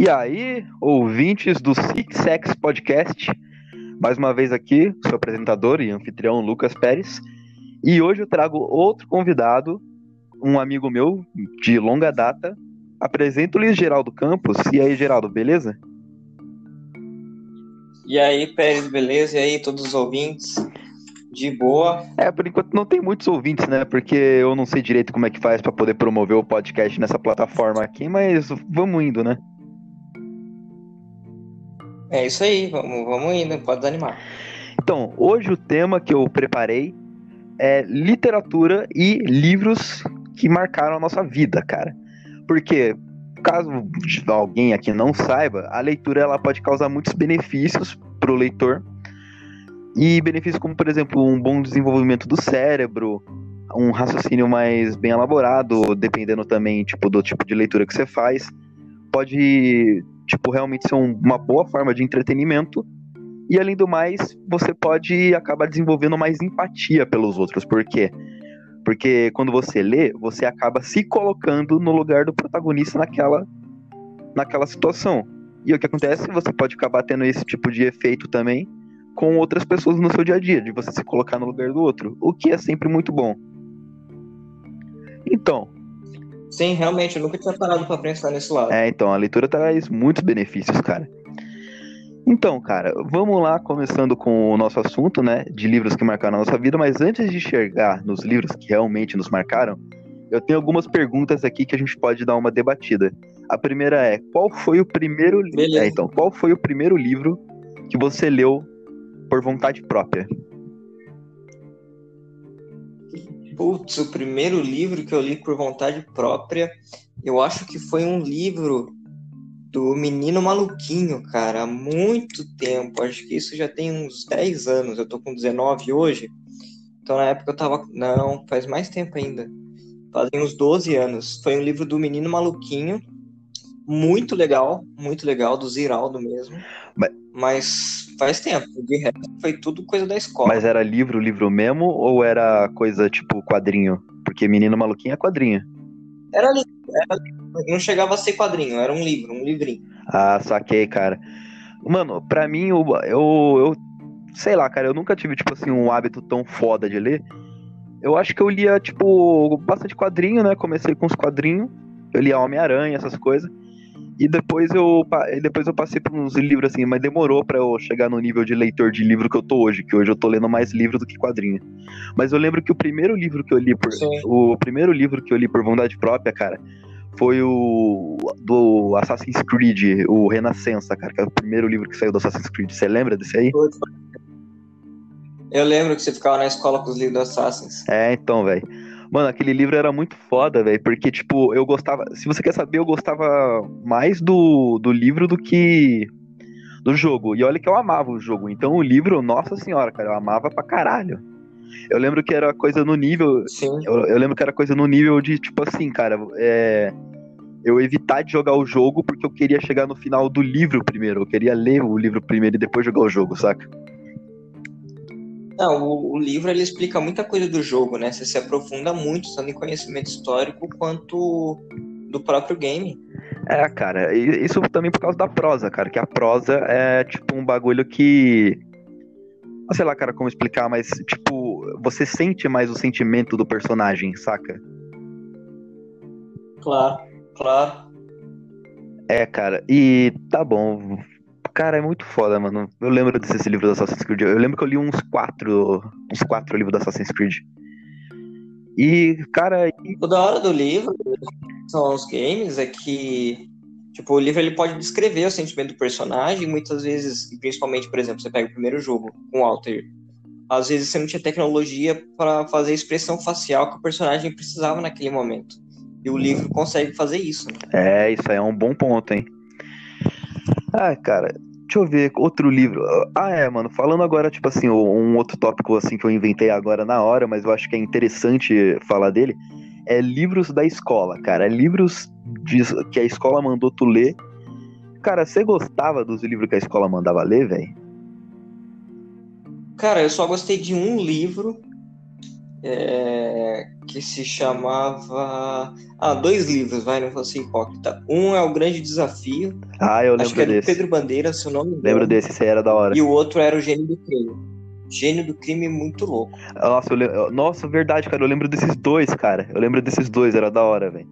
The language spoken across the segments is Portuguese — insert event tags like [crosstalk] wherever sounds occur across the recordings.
E aí, ouvintes do Six Sex Podcast, mais uma vez aqui, seu apresentador e anfitrião Lucas Pérez. E hoje eu trago outro convidado, um amigo meu de longa data. Apresento-lhes Geraldo Campos. E aí, Geraldo, beleza? E aí, Pérez, beleza? E aí, todos os ouvintes? De boa. É, por enquanto não tem muitos ouvintes, né? Porque eu não sei direito como é que faz para poder promover o podcast nessa plataforma aqui, mas vamos indo, né? É isso aí, vamos, vamos indo, pode desanimar. Então, hoje o tema que eu preparei é literatura e livros que marcaram a nossa vida, cara. Porque, caso alguém aqui não saiba, a leitura ela pode causar muitos benefícios para o leitor. E benefícios como, por exemplo, um bom desenvolvimento do cérebro, um raciocínio mais bem elaborado, dependendo também tipo do tipo de leitura que você faz. Pode tipo, realmente um, uma boa forma de entretenimento. E além do mais, você pode acabar desenvolvendo mais empatia pelos outros. Por quê? Porque quando você lê, você acaba se colocando no lugar do protagonista naquela, naquela situação. E o que acontece? Você pode acabar tendo esse tipo de efeito também com outras pessoas no seu dia a dia, de você se colocar no lugar do outro, o que é sempre muito bom. Então, Sim, realmente, eu nunca tinha parado pra pensar nesse lado. É, então, a leitura traz muitos benefícios, cara. Então, cara, vamos lá, começando com o nosso assunto, né, de livros que marcaram a nossa vida, mas antes de chegar nos livros que realmente nos marcaram, eu tenho algumas perguntas aqui que a gente pode dar uma debatida. A primeira é, qual foi o primeiro livro? É, então, qual foi o primeiro livro que você leu por vontade própria? Putz, o primeiro livro que eu li por vontade própria, eu acho que foi um livro do Menino Maluquinho, cara, há muito tempo. Acho que isso já tem uns 10 anos. Eu tô com 19 hoje. Então na época eu tava. Não, faz mais tempo ainda. Fazem uns 12 anos. Foi um livro do Menino Maluquinho. Muito legal, muito legal, do Ziraldo mesmo. Mas, Mas faz tempo. De resto, foi tudo coisa da escola. Mas era livro, livro mesmo, ou era coisa tipo quadrinho? Porque Menino Maluquinho é quadrinho. Era livro, era. Não chegava a ser quadrinho, era um livro, um livrinho. Ah, saquei, cara. Mano, pra mim, eu, eu, eu sei lá, cara, eu nunca tive, tipo assim, um hábito tão foda de ler. Eu acho que eu lia, tipo, bastante quadrinho, né? Comecei com os quadrinhos. Eu lia Homem-Aranha, essas coisas. E depois eu, depois eu passei por uns livros assim, mas demorou para eu chegar no nível de leitor de livro que eu tô hoje, que hoje eu tô lendo mais livro do que quadrinho. Mas eu lembro que o primeiro livro que eu li por Sim. o primeiro livro que eu li por vontade própria, cara, foi o do Assassin's Creed, o Renascença, cara, que é o primeiro livro que saiu do Assassin's Creed. Você lembra desse aí? Eu lembro que você ficava na escola com os livros do Assassin's. É, então, velho. Mano, aquele livro era muito foda, velho, porque, tipo, eu gostava. Se você quer saber, eu gostava mais do, do livro do que do jogo. E olha que eu amava o jogo. Então, o livro, nossa senhora, cara, eu amava pra caralho. Eu lembro que era coisa no nível. Sim. Eu, eu lembro que era coisa no nível de, tipo assim, cara, é. Eu evitar de jogar o jogo porque eu queria chegar no final do livro primeiro. Eu queria ler o livro primeiro e depois jogar o jogo, saca? Não, o, o, livro ele explica muita coisa do jogo, né? Você se aprofunda muito, tanto em conhecimento histórico quanto do próprio game. É, cara, isso também por causa da prosa, cara, que a prosa é tipo um bagulho que. Sei lá, cara, como explicar, mas tipo, você sente mais o sentimento do personagem, saca? Claro, claro. É, cara, e tá bom, Cara, é muito foda, mano. Eu lembro desse livro do Assassin's Creed. Eu lembro que eu li uns quatro. Uns quatro livros do Assassin's Creed. E, cara. O da hora do livro são os games é que. Tipo, o livro ele pode descrever o sentimento do personagem. Muitas vezes, principalmente, por exemplo, você pega o primeiro jogo com o Walter. Às vezes você não tinha tecnologia para fazer a expressão facial que o personagem precisava naquele momento. E o livro consegue fazer isso. Né? É, isso aí é um bom ponto, hein? Ah, cara, Deixa eu ver, outro livro. Ah, é, mano, falando agora, tipo assim, um outro tópico assim que eu inventei agora na hora, mas eu acho que é interessante falar dele, é livros da escola, cara. É livros de, que a escola mandou tu ler. Cara, você gostava dos livros que a escola mandava ler, velho? Cara, eu só gostei de um livro é, que se chamava. Ah, dois livros, vai, não fosse hipócrita. Um é O Grande Desafio. Ah, eu lembro acho que é do desse. Pedro Bandeira, se o nome Lembro desse, esse era da hora. E o outro era O Gênio do Crime. Gênio do Crime muito louco. Nossa, lem- Nossa, verdade, cara. Eu lembro desses dois, cara. Eu lembro desses dois, era da hora, velho.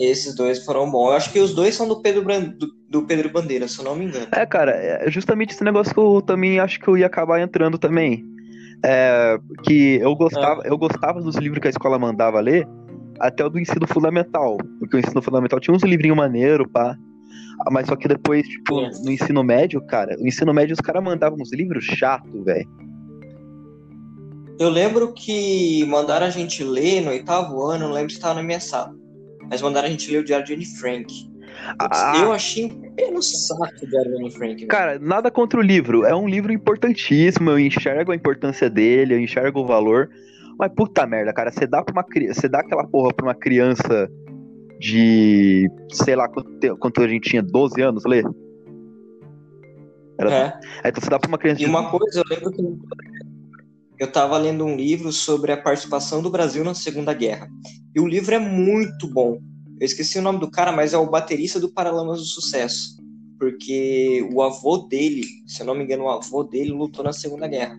Esses dois foram bons. Eu acho que os dois são do Pedro, Bran- do, do Pedro Bandeira, se eu não me engano. É, cara, é justamente esse negócio que eu também acho que eu ia acabar entrando também. É, que eu gostava, eu gostava dos livros que a escola mandava ler, até o do ensino fundamental. Porque o ensino fundamental tinha uns livrinhos maneiros, pá. Ah, Mas só que depois, tipo, É. no ensino médio, cara, o ensino médio os caras mandavam uns livros chato, velho. Eu lembro que mandaram a gente ler no oitavo ano, não lembro se estava na minha sala. Mas mandaram a gente ler o Diário de Anne Frank. Ah. Eu achei um pelo saco o Diário de Anne Frank. velho. Cara, nada contra o livro. É um livro importantíssimo. Eu enxergo a importância dele, eu enxergo o valor. Mas puta merda, cara, você dá pra uma. Você dá aquela porra pra uma criança de. sei lá quanto, quanto a gente tinha, 12 anos, ler? Era, É. é, então você dá pra uma criança E de. uma coisa, eu lembro que eu estava lendo um livro sobre a participação do Brasil na Segunda Guerra. E o livro é muito bom. Eu esqueci o nome do cara, mas é o baterista do Paralamas do Sucesso. Porque o avô dele, se eu não me engano, o avô dele lutou na Segunda Guerra.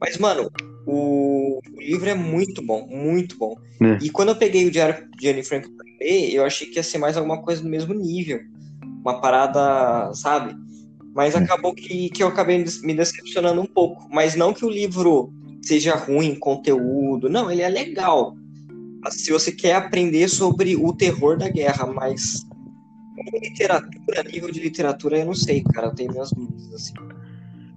Mas, mano, o, o livro é muito bom, muito bom. É. E quando eu peguei o Diário de Anne Frank pra ler, eu achei que ia ser mais alguma coisa do mesmo nível. Uma parada, sabe? Mas acabou que, que eu acabei me decepcionando um pouco. Mas não que o livro seja ruim em conteúdo. Não, ele é legal. Se você quer aprender sobre o terror da guerra, mas como literatura, nível de literatura, eu não sei, cara. Eu tenho minhas dúvidas, assim.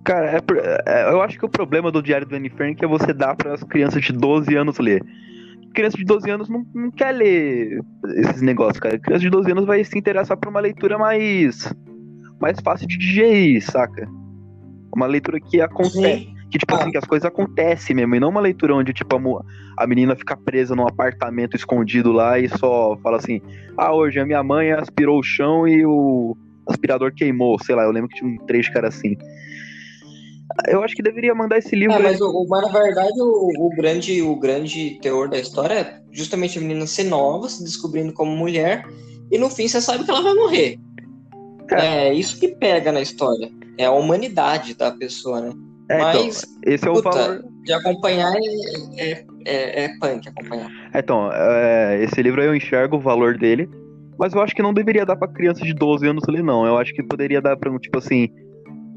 Cara, é é- eu acho que o problema do Diário do Anne Frank é você dar para as crianças de 12 anos ler. Criança de 12 anos não, não quer ler esses negócios, cara. Criança de 12 anos vai se interessar por uma leitura mais mais fácil de digerir, saca? Uma leitura que acontece, que tipo assim, que as coisas acontecem mesmo, e não uma leitura onde tipo a, a menina fica presa num apartamento escondido lá e só fala assim: "Ah, hoje a minha mãe aspirou o chão e o aspirador queimou", sei lá, eu lembro que tinha um trecho que era assim. Eu acho que deveria mandar esse livro É, mas, o, mas na verdade o, o grande, o grande teor da história é justamente a menina ser nova, se descobrindo como mulher, e no fim você sabe que ela vai morrer. É, isso que pega na história. É a humanidade da pessoa, né? É, então, mas, esse é o valor. de acompanhar é, é, é, é punk acompanhar. Então, é, esse livro eu enxergo o valor dele, mas eu acho que não deveria dar pra criança de 12 anos ler, não. Eu acho que poderia dar pra, um, tipo assim,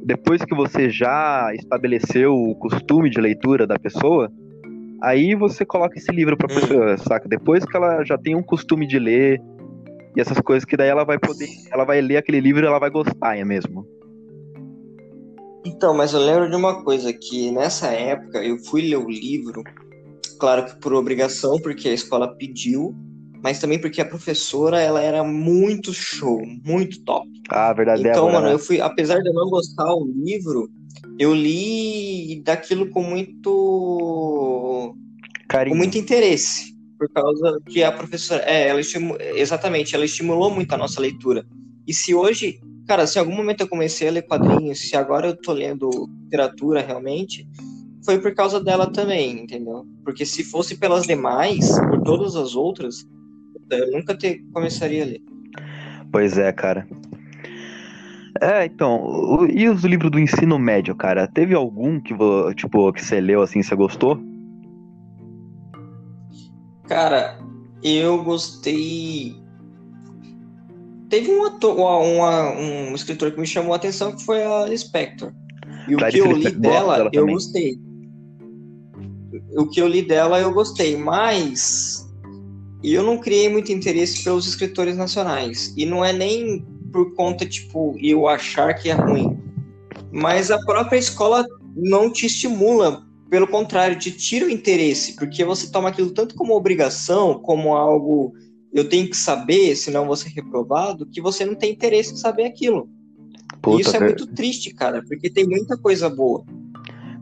depois que você já estabeleceu o costume de leitura da pessoa, aí você coloca esse livro pra Hum. pessoa, saca? Depois que ela já tem um costume de ler e essas coisas que daí ela vai poder, ela vai ler aquele livro e ela vai gostar, é mesmo. Então, mas eu lembro de uma coisa, que nessa época eu fui ler o livro, claro que por obrigação, porque a escola pediu, mas também porque a professora, ela era muito show, muito top. Ah, verdade Então, Débora, mano, né? eu fui, apesar de eu não gostar do livro, eu li daquilo com muito, Carinho. com muito interesse, por causa que a professora, é, ela estimu, exatamente, ela estimulou muito a nossa leitura. E se hoje, cara, se em algum momento eu comecei a ler quadrinhos, se agora eu tô lendo literatura realmente, foi por causa dela também, entendeu? Porque se fosse pelas demais, por todas as outras, eu nunca ter, começaria a ler. Pois é, cara. É, então, o- e os livros do ensino médio, cara? Teve algum que, tipo, que você leu assim, você gostou? Cara, eu gostei. Teve um ator, uma- um escritor que me chamou a atenção que foi a Spector. E o Clarice que eu li dela, dela eu também. gostei. O que eu li dela, eu gostei, mas eu não criei muito interesse pelos escritores nacionais. E não é nem por conta, tipo, eu achar que é ruim. Mas a própria escola não te estimula pelo contrário, te tira o interesse, porque você toma aquilo tanto como obrigação, como algo eu tenho que saber, senão vou ser reprovado, que você não tem interesse em saber aquilo. Puta, e isso é muito triste, cara, porque tem muita coisa boa.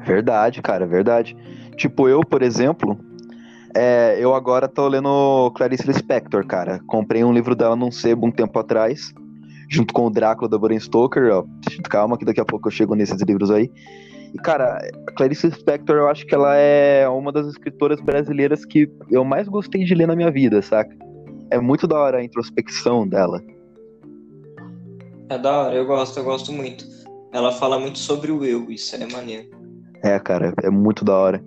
Verdade, cara, verdade. Tipo, eu, por exemplo, é, eu agora tô lendo Clarice Lispector, cara. Comprei um livro dela num sebo um tempo atrás, junto com o Drácula da Bram Stoker, ó. Calma que daqui a pouco eu chego nesses livros aí. E, cara, a Clarice Spector, eu acho que ela é uma das escritoras brasileiras que eu mais gostei de ler na minha vida, saca? É muito da hora a introspecção dela. É da hora, eu gosto, eu gosto muito. Ela fala muito sobre o eu, isso é maneiro. É, cara, é muito da hora.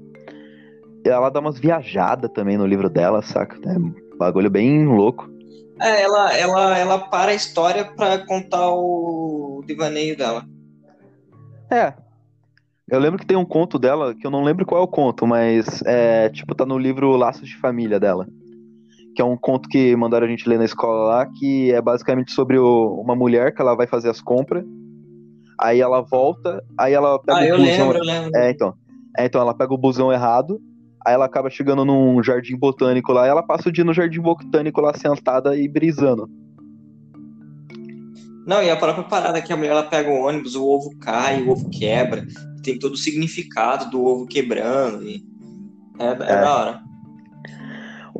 Ela dá umas viajadas também no livro dela, saca? É um bagulho bem louco. É, ela, ela, ela para a história pra contar o devaneio dela. É. Eu lembro que tem um conto dela, que eu não lembro qual é o conto, mas é, tipo, tá no livro Laços de Família dela. Que é um conto que mandaram a gente ler na escola lá, que é basicamente sobre o, uma mulher que ela vai fazer as compras. Aí ela volta, aí ela pega Ah, o eu busão. lembro, eu lembro. É, então. É, então ela pega o busão errado, aí ela acaba chegando num jardim botânico lá, e ela passa o dia no jardim botânico lá sentada e brisando. Não, e a própria parada que a mulher ela pega o ônibus, o ovo cai, o ovo quebra. Tem todo o significado do ovo quebrando. E... É, é, É. da hora.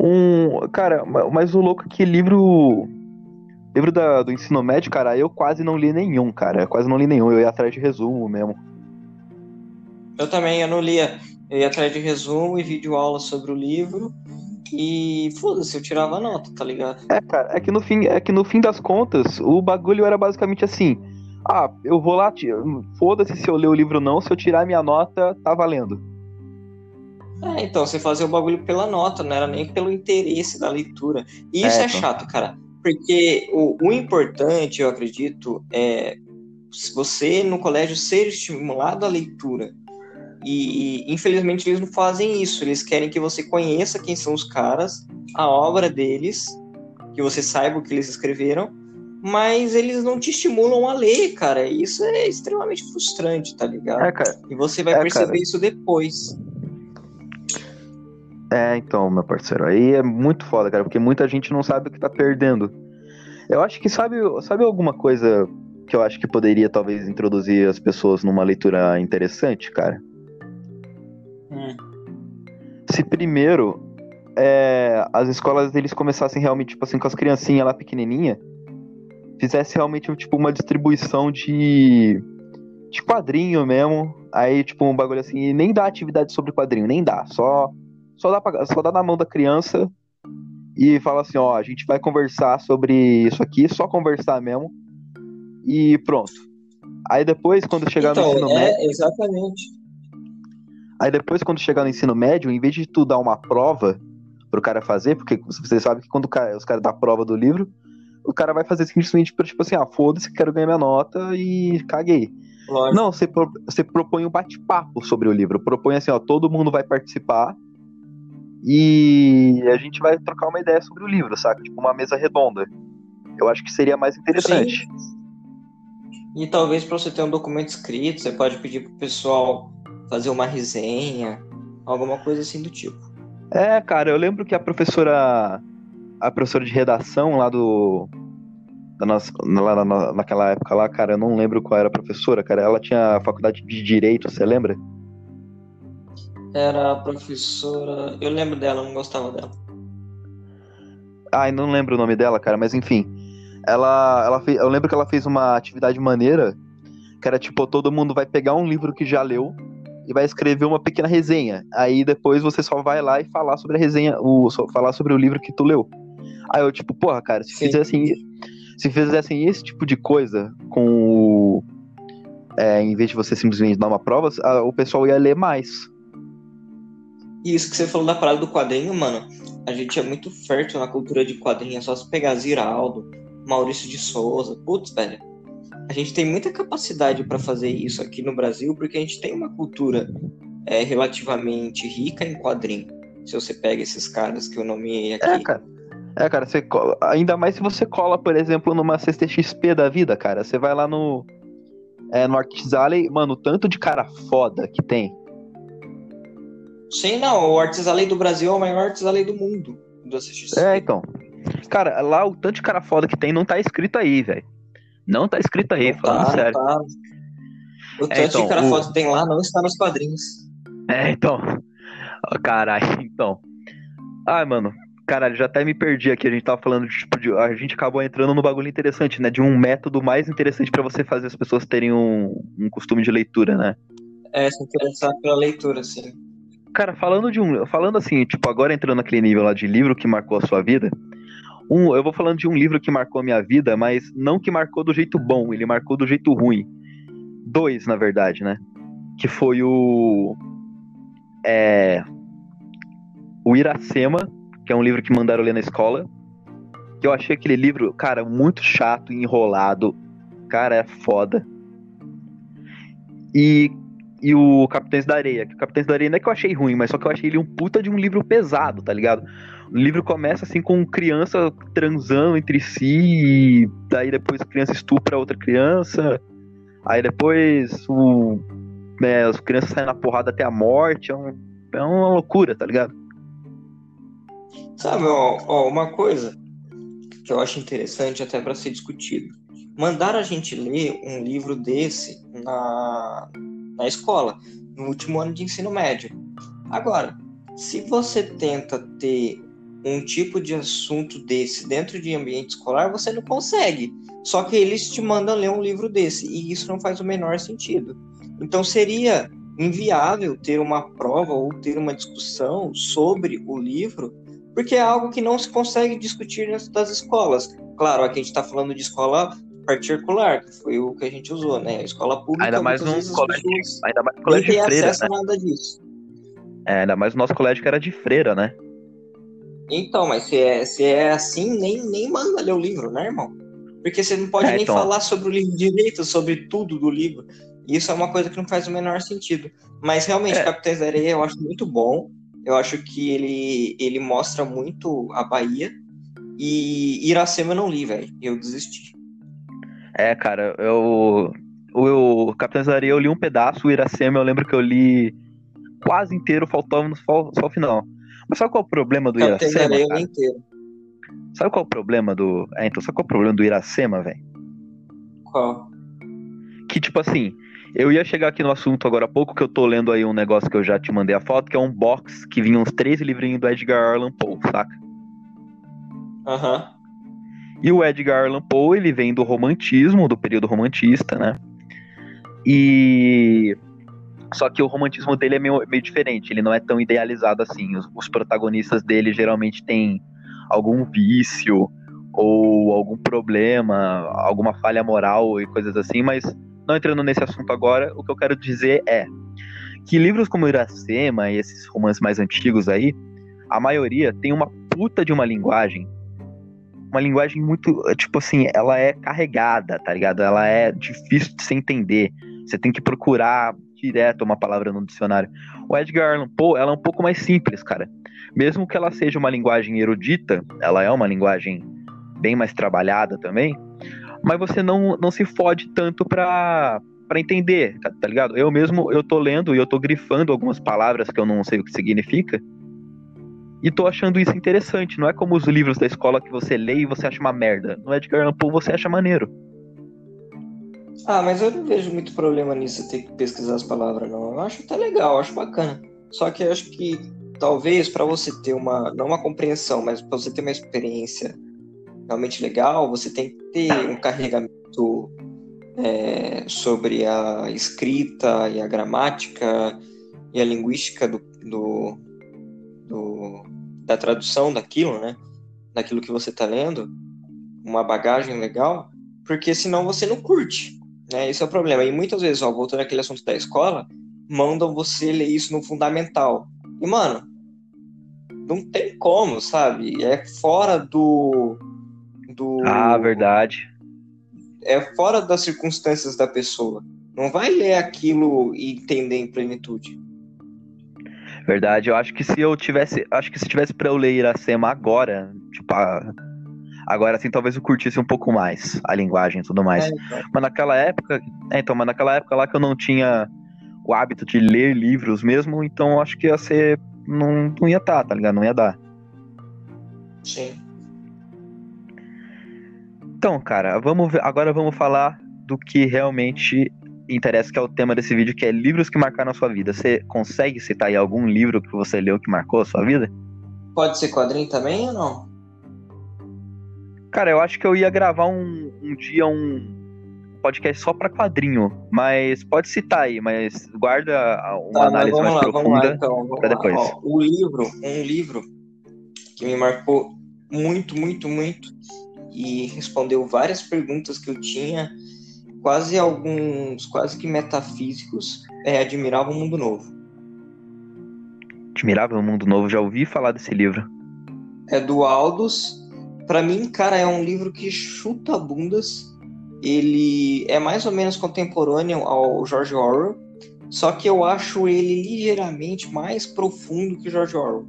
Um. Cara, ma- mas o louco é que livro. Livro da- do ensino médio, cara, eu quase não li nenhum, cara. Eu quase não li nenhum. Eu ia atrás de resumo mesmo. Eu também, eu não lia. Eu ia atrás de resumo e vídeo aula sobre o livro. E foda-se, eu tirava nota, tá ligado? É, cara, é que no fim, é que no fim das contas, o bagulho era basicamente assim. Ah, eu vou lá, foda-se se eu ler o livro ou não, se eu tirar minha nota, tá valendo. É, então, você fazia o bagulho pela nota, não era nem pelo interesse da leitura. E isso É, é, então. chato, cara. Porque o, o importante, eu acredito, é se você no colégio ser estimulado à leitura. E, e, infelizmente eles não fazem isso. Eles querem que você conheça quem são os caras, a obra deles, que você saiba o que eles escreveram, mas eles não te estimulam a ler, cara. E Isso é extremamente frustrante, tá ligado? É, cara. E você vai É, perceber cara. isso depois. É, então, meu parceiro, aí é muito foda, cara, porque muita gente não sabe o que tá perdendo. Eu acho que sabe, sabe alguma coisa que eu acho que poderia talvez introduzir as pessoas numa leitura interessante, cara? Hum. Se primeiro é, as escolas eles começassem realmente, tipo assim, com as criancinhas lá pequenininha, fizesse realmente tipo uma distribuição de de quadrinho mesmo, aí tipo um bagulho assim, nem dá atividade sobre quadrinho, nem dá, só só dá pra, só dá na mão da criança e fala assim, ó, a gente vai conversar sobre isso aqui, só conversar mesmo. E pronto. Aí depois quando chegar no ensino Então, médio, é, exatamente. Aí depois, quando chegar no ensino médio, em vez de tu dar uma prova pro cara fazer, porque você sabe que quando o cara- os caras dão a prova do livro, o cara vai fazer simplesmente pra, tipo assim, ah, foda-se, quero ganhar minha nota e caguei. Lógico. Não, você, pro- você propõe um bate-papo sobre o livro. Propõe assim, ó, todo mundo vai participar e a gente vai trocar uma ideia sobre o livro, saca? Tipo, uma mesa redonda. Eu acho que seria mais interessante. E talvez para você ter um documento escrito, você pode pedir pro pessoal fazer uma resenha, alguma coisa assim do tipo. É, cara, eu lembro que a professora. A professora de redação lá do. Da nossa, lá na- naquela época lá, cara, eu não lembro qual era a professora, cara. Ela tinha a faculdade de Direito, você lembra? Era a professora. Eu lembro dela, eu não gostava dela. Ai, não lembro o nome dela, cara, mas enfim. Ela, ela fez, eu lembro que ela fez uma atividade maneira, que era tipo, todo mundo vai pegar um livro que já leu e vai escrever uma pequena resenha. Aí depois você só vai lá e falar sobre a resenha, o, falar sobre o livro que tu leu. Aí eu, tipo, porra, cara, se Sim. fizessem, se fizessem esse tipo de coisa com o. é, em vez de você simplesmente dar uma prova, a- o pessoal ia ler mais. E isso que você falou da parada do quadrinho, mano. A gente é muito fértil na cultura de quadrinho, é só se pegar Ziraldo, Maurício de Souza. Putz, velho. A gente tem muita capacidade para fazer isso aqui no Brasil, porque a gente tem uma cultura é, relativamente rica em quadrinho. Se você pega esses caras que eu nomeei aqui. É, cara. É, cara, você cola- ainda mais se você cola, por exemplo, numa CCXP da vida, cara. Você vai lá no. É, no Arts Alley, mano, o tanto de cara foda que tem. Sim, não. O Artes Alley do Brasil é o maior Artes Alley do mundo. Do. É, então. Cara, lá o tanto de cara foda que tem não tá escrito aí, velho. Não tá escrito aí, Não falando tá, sério. tá. O tanto então, de cara o- foda que tem lá não está nos quadrinhos. É, então. Ó, Caralho, então. Ai, mano. Caralho, já até me perdi aqui. A gente tava falando de, tipo, de, a gente acabou entrando no bagulho interessante, né? De um método mais interessante pra você fazer as pessoas terem um, um costume de leitura, né? É, se interessar pela leitura, sim. Cara, falando de um. Falando assim, tipo, agora entrando naquele nível lá de livro que marcou a sua vida. Um, eu vou falando de um livro que marcou a minha vida, mas não que marcou do jeito bom, ele marcou do jeito ruim. Dois, na verdade, né? Que foi o. É. O Iracema, que é um livro que mandaram ler na escola. Que eu achei aquele livro, cara, muito chato, enrolado. Cara, é foda. E e o Capitães da Areia. Que o Capitães da Areia não é que eu achei ruim, mas só que eu achei ele um puta de um livro pesado, tá ligado? O livro começa assim com criança transando entre si, e daí depois a criança estupra outra criança, aí depois o, né, as crianças saem na porrada até a morte, é, um, é uma loucura, tá ligado? Sabe, ó, ó, uma coisa que eu acho interessante até para ser discutido. Mandar a gente ler um livro desse na, na escola, no último ano de ensino médio. Agora, se você tenta ter um tipo de assunto desse dentro de ambiente escolar, você não consegue. Só que eles te mandam ler um livro desse, e isso não faz o menor sentido. Então seria inviável ter uma prova ou ter uma discussão sobre o livro, porque é algo que não se consegue discutir dentro das escolas. Claro, aqui a gente está falando de escola particular, que foi o que a gente usou, né? A escola pública. Ainda mais num colégio, ainda mais colégio de freira, né? nada disso. É, ainda mais o nosso colégio que era de freira, né? Então, mas se é, se é assim, nem, nem manda ler o livro, né, irmão? Porque você não pode é, nem então... falar sobre o livro direito, sobre tudo do livro. Isso é uma coisa que não faz o menor sentido. Mas realmente, é. Capitães da Areia eu acho muito bom. Eu acho que ele, ele mostra muito a Bahia. E Iracema eu não li, velho. Eu desisti. É, cara, eu. O, o Areia eu li um pedaço, o Iracema eu lembro que eu li quase inteiro, faltava só, só o final. Mas sabe qual é o problema do Capitães Iracema? Da Areia inteiro. Sabe qual é o problema do. É, então, sabe qual é o problema do Iracema, velho? Qual? Que, tipo assim, eu ia chegar aqui no assunto agora há pouco, que eu tô lendo aí um negócio que eu já te mandei a foto, que é um box que vinha uns três livrinhos do Edgar Allan Poe, saca? Aham. Uhum. E o Edgar Allan Poe, ele vem do romantismo, do período romantista, né? E só que o romantismo dele é meio, meio diferente, ele não é tão idealizado assim. Os, os, protagonistas dele geralmente têm algum vício ou algum problema, alguma falha moral e coisas assim, mas não entrando nesse assunto agora, o que eu quero dizer é que livros como Iracema e esses romances mais antigos aí, a maioria tem uma puta de uma linguagem uma linguagem muito, tipo assim, ela é carregada, tá ligado? Ela é difícil de se entender. Você tem que procurar direto uma palavra no dicionário. O Edgar Allan Poe, ela é um pouco mais simples, cara. Mesmo que ela seja uma linguagem erudita, ela é uma linguagem bem mais trabalhada também, mas você não, não se fode tanto pra, pra entender, tá, tá ligado? Eu mesmo, eu tô lendo e eu tô grifando algumas palavras que eu não sei o que significa, e tô achando isso interessante. Não é como os livros da escola que você lê e você acha uma merda. No Edgar Allan Poe você acha maneiro. Ah, mas eu não vejo muito problema nisso, ter que pesquisar as palavras, não. Eu acho até legal, acho bacana. Só que eu acho que talvez para você ter uma, não uma compreensão, mas para você ter uma experiência realmente legal, você tem que ter um carregamento é, sobre a escrita e a gramática e a linguística do, do, do da tradução daquilo, né? Daquilo que você está lendo, uma bagagem legal, porque senão você não curte, né? Esse é o problema. E muitas vezes, ó, voltando àquele assunto da escola, mandam você ler isso no fundamental. E, mano, não tem como, sabe? É fora do. do ah, verdade. É fora das circunstâncias da pessoa. Não vai ler aquilo e entender em plenitude. Verdade, eu acho que se eu tivesse. Acho que se tivesse pra eu ler Iracema agora, tipo, agora assim, talvez eu curtisse um pouco mais a linguagem e tudo mais. É, então. Mas naquela época. É, então, mas naquela época lá que eu não tinha o hábito de ler livros mesmo, então acho que ia ser. Não, não ia estar, tá, tá ligado? Não ia dar. Sim. Então, cara, vamos ver, agora vamos falar do que realmente interessa, que é o tema desse vídeo, que é livros que marcaram a sua vida. Você consegue citar aí algum livro que você leu que marcou a sua vida? Pode ser quadrinho também ou não? Cara, eu acho que eu ia gravar um, um dia um, podcast só para quadrinho, mas pode citar aí, mas guarda uma Tá, análise mais lá, profunda então. Lá. depois. Ó, o livro, um livro que me marcou muito, muito, muito e respondeu várias perguntas que eu tinha, quase alguns, quase que metafísicos, é Admirável Mundo Novo. Admirável Mundo Novo, já ouvi falar desse livro. É do Aldous. Pra mim, cara, é um livro que chuta bundas. Ele é mais ou menos contemporâneo ao George Orwell, só que eu acho ele ligeiramente mais profundo que o George Orwell.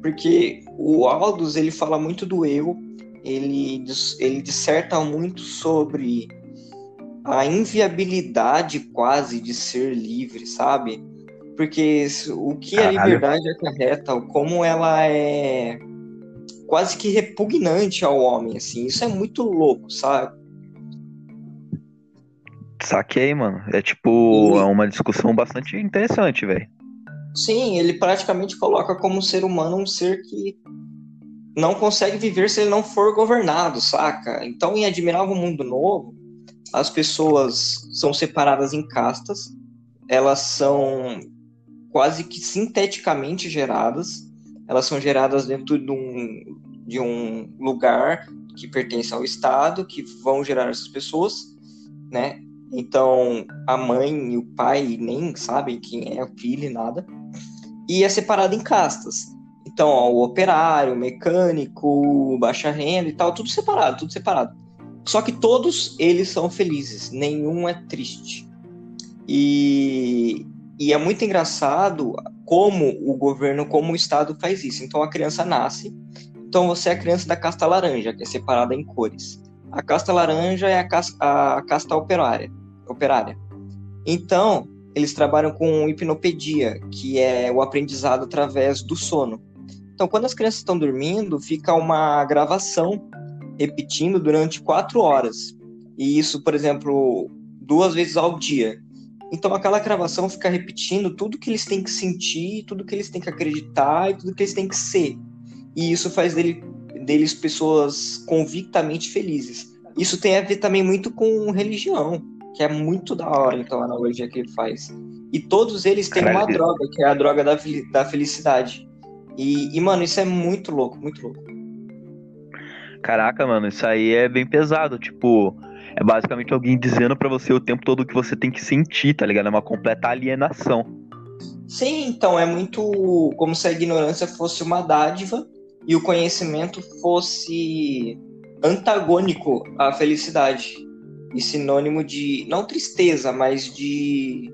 Porque o Aldous, ele fala muito do eu, ele, ele disserta muito sobre a inviabilidade quase de ser livre, sabe? Porque o que a Caralho. liberdade acarreta, como ela é quase que repugnante ao homem, assim. Isso é muito louco, sabe? Saquei, mano. É tipo, E- é uma discussão bastante interessante, velho. Sim, ele praticamente coloca como ser humano um ser que não consegue viver se ele não for governado, saca? Então, em Admirável Mundo Novo, as pessoas são separadas em castas, elas são quase que sinteticamente geradas, elas são geradas dentro de um, de um lugar que pertence ao Estado, que vão gerar essas pessoas, né? Então, a mãe e o pai nem sabem quem é o filho nada. E é separado em castas. Então, ó, o operário, o mecânico, baixa renda e tal, tudo separado, tudo separado. Só que todos eles são felizes, nenhum é triste. E, e é muito engraçado como o governo, como o Estado faz isso. Então, a criança nasce, então você é a criança da casta laranja, que é separada em cores. A casta laranja é a casta, a casta operária operária. Então, eles trabalham com hipnopedia, que é o aprendizado através do sono. Então, quando as crianças estão dormindo, fica uma gravação repetindo durante quatro horas. E isso, por exemplo, duas vezes ao dia. Então, aquela gravação fica repetindo tudo que eles têm que sentir, tudo que eles têm que acreditar e tudo que eles têm que ser. E isso faz dele, deles pessoas convictamente felizes. Isso tem a ver também muito com religião que é muito da hora, então, a analogia que ele faz. E todos eles têm Caralho, uma droga, que é a droga da, da felicidade. E, e, mano, isso é muito louco, muito louco. Caraca, mano, isso aí é bem pesado. Tipo, é basicamente alguém dizendo pra você o tempo todo o que você tem que sentir, tá ligado? É uma completa alienação. Sim, então, é muito como se a ignorância fosse uma dádiva e o conhecimento fosse antagônico à felicidade. E sinônimo de, não tristeza, mas de,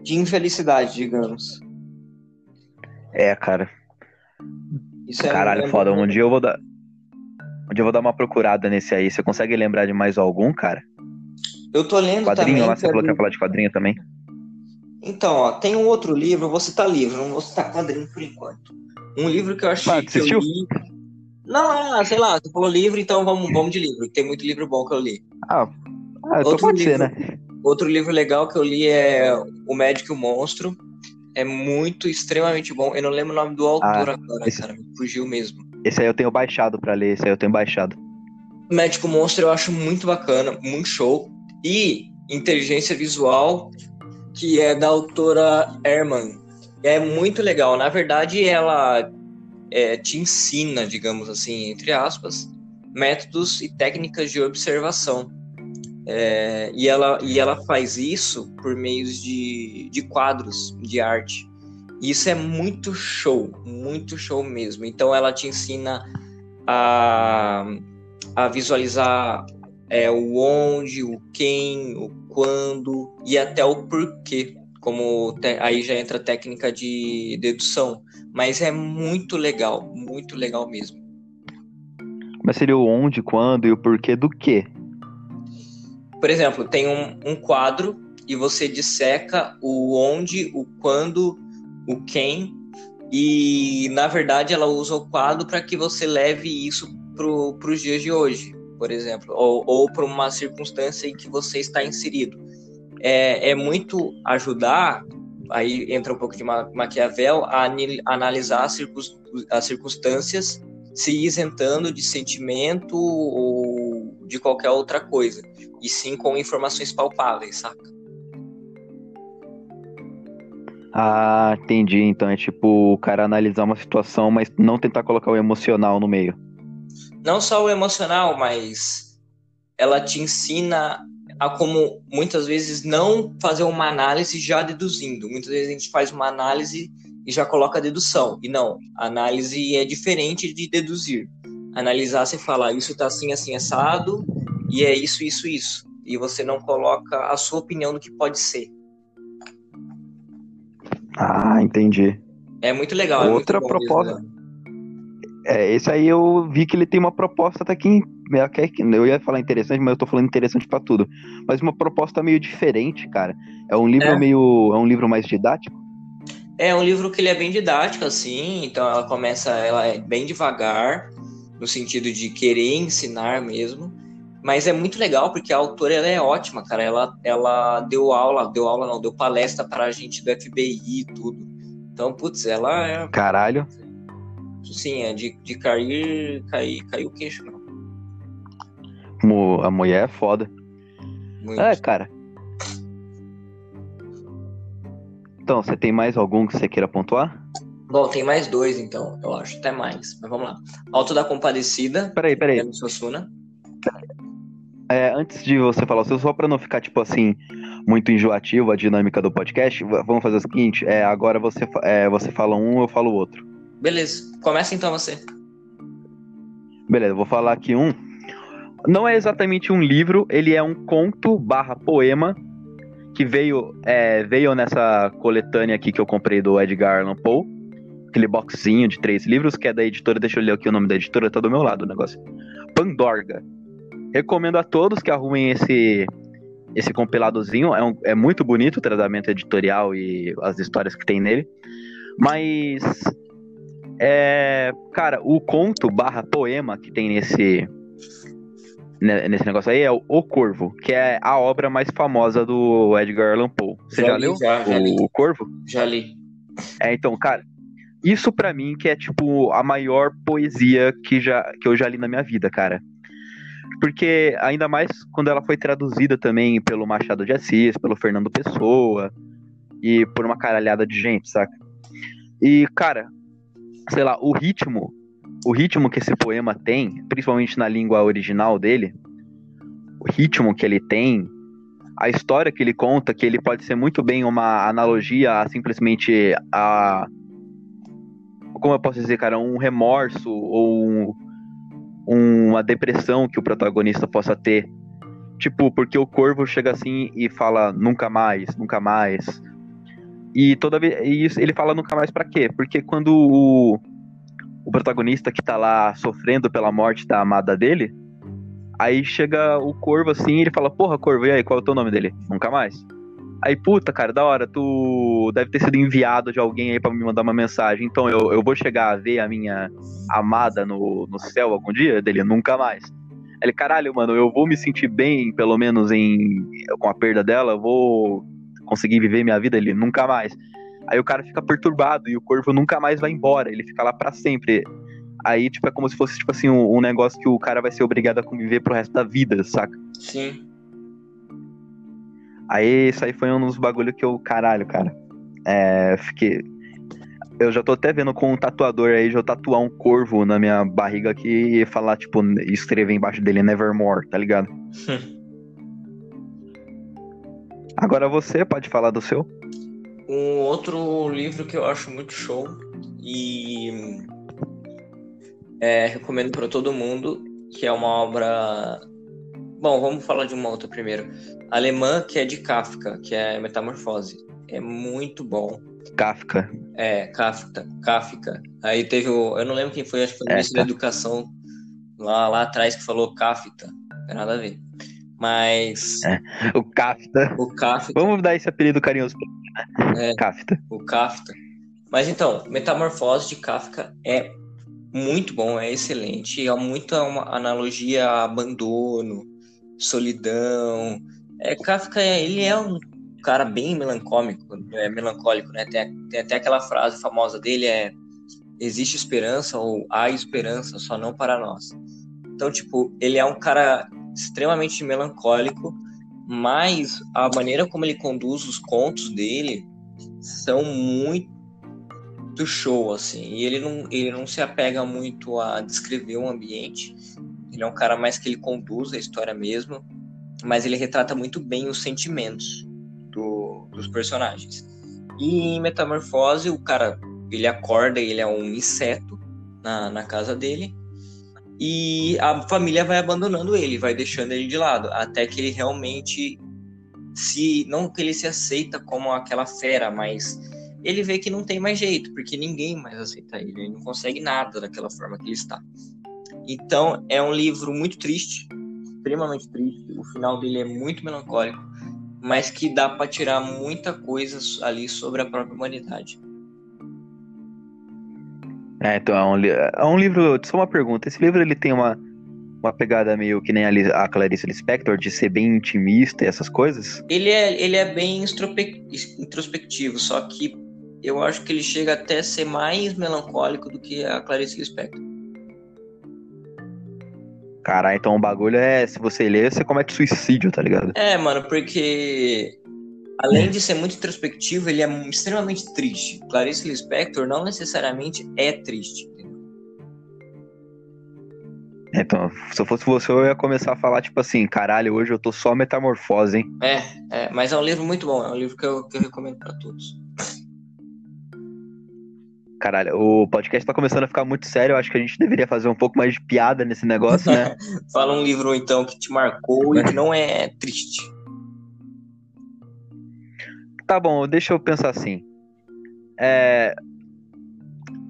de infelicidade, digamos. É, cara. Isso é Caralho, foda. Um dia eu vou dar. Dia eu vou dar uma procurada nesse aí. Você consegue lembrar de mais algum, cara? Eu tô lendo Quadrinho também. lá, que você falou que ia falar de quadrinho também. Então, ó, tem um outro livro, eu vou citar livro, não vou citar quadrinho por enquanto. Um livro que eu achei Ah, que eu assistiu? li. Não, ah, sei lá, você falou livro, então vamos, vamos de livro. Tem muito livro bom que eu li. Ah, ah então Outro pode ser, livro. né? Outro livro legal que eu li é O Médico e o Monstro. É muito, extremamente bom. Eu não lembro o nome do autor Ah, agora, esse- cara. Me fugiu mesmo. Esse aí eu tenho baixado pra ler. Esse aí eu tenho baixado. Médico Monstro eu acho muito bacana, muito show. E Inteligência Visual, que é da autora Herman. É muito legal. Na verdade, ela é, te ensina, digamos assim, entre aspas, métodos e técnicas de observação. É, e, ela, e ela faz isso por meios de, de quadros de arte. E isso é muito show, muito show mesmo. Então ela te ensina a, a visualizar é, o onde, o quem, o quando e até o porquê. Como te- aí já entra a técnica de dedução. Mas é muito legal, muito legal mesmo. Mas seria o onde, quando e o porquê do quê? Por exemplo, tem um, um quadro e você disseca o onde, o quando, o quem, e na verdade ela usa o quadro para que você leve isso para os dias de hoje, por exemplo, ou, ou para uma circunstância em que você está inserido. É, é muito ajudar, aí entra um pouco de Ma- Maquiavel, a analisar as circunstâncias, se isentando de sentimento ou de qualquer outra coisa, e sim com informações palpáveis, saca? Ah, entendi. Então é tipo o cara analisar uma situação, mas não tentar colocar o emocional no meio. Não só o emocional, mas ela te ensina a como muitas vezes não fazer uma análise já deduzindo. Muitas vezes a gente faz uma análise e já coloca a dedução. E não, a análise é diferente de deduzir. Analisar, você fala, isso tá assim, assim, assado, e é isso, isso, isso. E você não coloca a sua opinião do que pode ser. Ah, entendi. É muito legal. Outra é muito proposta. Né? É, esse aí eu vi que ele tem uma proposta até que. Eu ia falar interessante, mas eu tô falando interessante para tudo. Mas uma proposta meio diferente, cara. É um livro é. meio. É um livro mais didático? É um livro que ele é bem didático, assim, então ela começa, ela é bem devagar, no sentido de querer ensinar mesmo. Mas é muito legal porque a autora ela é ótima, cara. Ela, ela deu aula, deu aula não, deu palestra pra gente do FBI e tudo. Então, putz, ela é. Caralho. Sim, é de, de cair, cair, cair o queixo, não. A mulher é foda. Muito. É, cara. Então, você tem mais algum que você queira pontuar? Bom, tem mais dois, então, eu acho, até mais. Mas vamos lá. Alto da Compadecida. Peraí, peraí. Suassuna. É, antes de você falar o seu, só pra não ficar, tipo assim, muito enjoativo a dinâmica do podcast, vamos fazer o seguinte: é, agora você, é, você fala um, eu falo o outro. Beleza, começa então você. Beleza, vou falar aqui um. Não é exatamente um livro, ele é um conto barra poema que veio, é, veio nessa coletânea aqui que eu comprei do Edgar Allan Poe. Aquele boxinho de três livros, que é da editora, deixa eu ler aqui o nome da editora, tá do meu lado o negócio. Pandorga. Recomendo a todos que arrumem esse esse compiladozinho. É, um, é muito bonito o tratamento editorial e as histórias que tem nele. Mas, é, cara, o conto barra poema que tem nesse, nesse negócio aí é o, o Corvo, que é a obra mais famosa do Edgar Allan Poe. Você já, já leu já, já o, li. o Corvo? Já li. É, então, cara, isso para mim que é tipo a maior poesia que, já, que eu já li na minha vida, cara. Porque ainda mais quando ela foi traduzida também pelo Machado de Assis, pelo Fernando Pessoa e por uma caralhada de gente, saca? E, cara, sei lá, o ritmo o ritmo que esse poema tem, principalmente na língua original dele, o ritmo que ele tem, a história que ele conta, que ele pode ser muito bem uma analogia a simplesmente a. Como eu posso dizer, cara? Um remorso ou um, uma depressão que o protagonista possa ter. Tipo, porque o corvo chega assim e fala nunca mais, nunca mais. E toda vez. E ele fala nunca mais para quê? Porque quando o o protagonista que tá lá sofrendo pela morte da amada dele. Aí chega o Corvo assim e ele fala: Porra, Corvo, e aí, qual é o teu nome dele? Nunca mais. Aí, puta, cara, da hora, tu deve ter sido enviado de alguém aí para me mandar uma mensagem. Então eu, eu vou chegar a ver a minha amada no, no céu algum dia? Dele, nunca mais. Ele, caralho, mano, eu vou me sentir bem, pelo menos em com a perda dela, eu vou conseguir viver minha vida. Ele, nunca mais. Aí o cara fica perturbado e o corvo nunca mais vai embora, ele fica lá para sempre. Aí, tipo, é como se fosse, tipo assim, um, um, negócio que o cara vai ser obrigado a conviver pro resto da vida, saca? Sim. Aí, isso aí foi um dos bagulhos que eu, caralho, cara. É, fiquei. Eu já tô até vendo com um tatuador aí, já tatuar um corvo na minha barriga aqui e falar, tipo, escrever embaixo dele Nevermore, tá ligado? [laughs] Agora você pode falar do seu? Um outro livro que eu acho muito show e é, recomendo para todo mundo, que é uma obra. Bom, vamos falar de uma outra primeiro. Alemã, que é de Kafka, que é Metamorfose. É muito bom. Kafka. É, Kafka. Kafka. Aí teve o. Eu não lembro quem foi, acho que foi o ministro da Educação lá, lá atrás que falou Kafka. Não tem nada a ver. Mas. É, o Kafka. O Kafka. Vamos dar esse apelido carinhoso é, Kafka. O Kafka. Mas então, Metamorfose de Kafka é muito bom, é excelente. É muita uma analogia a abandono, solidão. É, Kafka, ele é um cara bem melancólico, é melancólico, né? Tem, tem até aquela frase famosa dele é existe esperança ou há esperança, só não para nós. Então, tipo, ele é um cara extremamente melancólico, mas a maneira como ele conduz os contos dele são muito show, assim. E ele não, ele não se apega muito a descrever um ambiente. Ele é um cara mais que ele conduz a história mesmo, mas ele retrata muito bem os sentimentos do, dos personagens. E em Metamorfose, o cara ele acorda ele é um inseto na, na casa dele. E a família vai abandonando ele, vai deixando ele de lado, até que ele realmente se. Não que ele se aceita como aquela fera, mas ele vê que não tem mais jeito, porque ninguém mais aceita ele, ele não consegue nada daquela forma que ele está. Então, é um livro muito triste, extremamente triste. O final dele é muito melancólico, mas que dá para tirar muita coisa ali sobre a própria humanidade. É, então é um, é um livro. Só uma pergunta: esse livro ele tem uma, uma pegada meio que nem a, a Clarice Lispector, de ser bem intimista e essas coisas? Ele é, ele é bem introspectivo, só que eu acho que ele chega até a ser mais melancólico do que a Clarice Lispector. Caralho, então o bagulho é, se você ler, você comete suicídio, tá ligado? É, mano, porque além de ser muito introspectivo, ele é extremamente triste. Clarice Lispector não necessariamente é triste. Então, se eu fosse você, eu ia começar a falar, tipo assim, caralho, hoje eu tô só metamorfose, hein? É, é, mas é um livro muito bom, é um livro que eu, que eu recomendo para todos. Caralho, o podcast tá começando a ficar muito sério. Eu acho que a gente deveria fazer um pouco mais de piada nesse negócio, né? [laughs] Fala um livro, então, que te marcou e que não é triste. Tá bom, deixa eu pensar assim. É...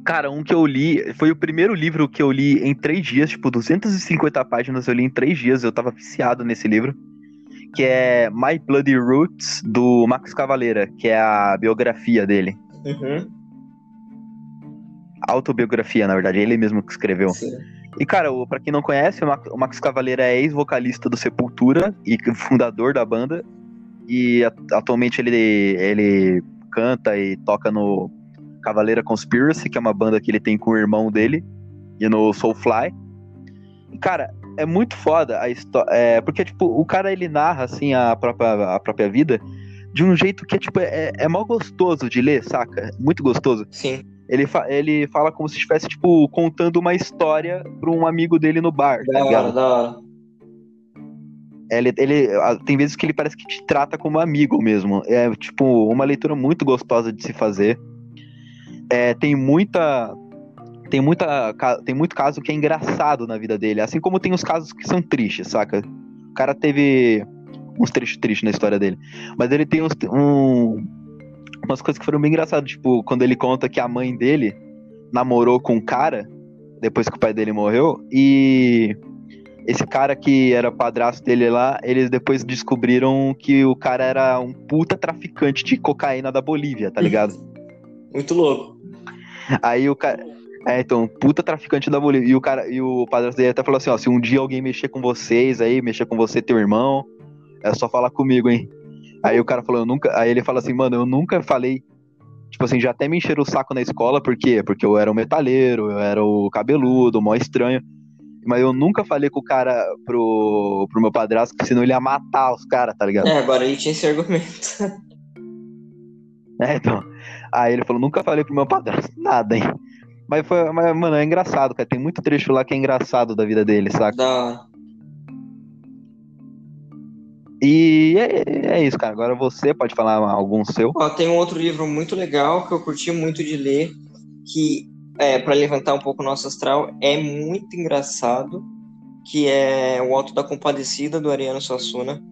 Cara, um que eu li. Foi o primeiro livro que eu li em três dias, tipo, 250 páginas eu li em três dias. Eu tava viciado nesse livro. Que é My Bloody Roots, do Max Cavaleira, que é a biografia dele. Uhum autobiografia, na verdade, ele mesmo que escreveu. Sim. E, cara, para quem não conhece, o Max Cavaleira é ex-vocalista do Sepultura e [laughs] fundador da banda. E atualmente ele, ele canta e toca no Cavaleira Conspiracy, que é uma banda que ele tem com o irmão dele, e no Soulfly. E, cara, é muito foda a história. É, porque, tipo, o cara ele narra, assim, a própria, a própria vida de um jeito que é, tipo, é, é mal gostoso de ler, saca? Muito gostoso. Sim. Ele, fa ele fala como se estivesse, tipo, contando uma história pra um amigo dele no bar, da tá? Hora, da hora. Ele, ele, tem vezes que ele parece que te trata como amigo mesmo. É, tipo, uma leitura muito gostosa de se fazer. É, tem muita. Tem, muita, tem muito caso que é engraçado na vida dele, assim como tem os casos que são tristes, saca? O cara teve uns trechos tristes na história dele. Mas ele tem uns, um, umas coisas que foram bem engraçadas. Tipo, quando ele conta que a mãe dele namorou com um cara, depois que o pai dele morreu, e esse cara que era padrasto dele lá, eles depois descobriram que o cara era um puta traficante de cocaína da Bolívia, tá ligado? [laughs] Muito louco. Aí o cara. É, então, puta traficante da Bolívia. E o cara, e o padrasto dele até falou assim, ó, se um dia alguém mexer com vocês aí, mexer com você, teu irmão, é só falar comigo, hein? Aí o cara falou, eu nunca. Aí ele fala assim, mano, eu nunca falei. Tipo assim, já até me encheram o saco na escola, por quê? Porque eu era o metaleiro, eu era o cabeludo, o mó estranho. Mas eu nunca falei com o cara pro, pro meu padrasto, que senão ele ia matar os caras, tá ligado? É, agora ele tinha esse argumento. É, então. Aí ele falou, nunca falei pro meu padrasto nada, hein? Mas foi, mas, mano, é engraçado, cara. Tem muito trecho lá que é engraçado da vida dele, saca? Da... E é, é, isso, cara. Agora você pode falar algum seu. Ó, tem um outro livro muito legal que eu curti muito de ler, que é para levantar um pouco o nosso astral, é muito engraçado, que é O Alto da Compadecida do Ariano Suassuna.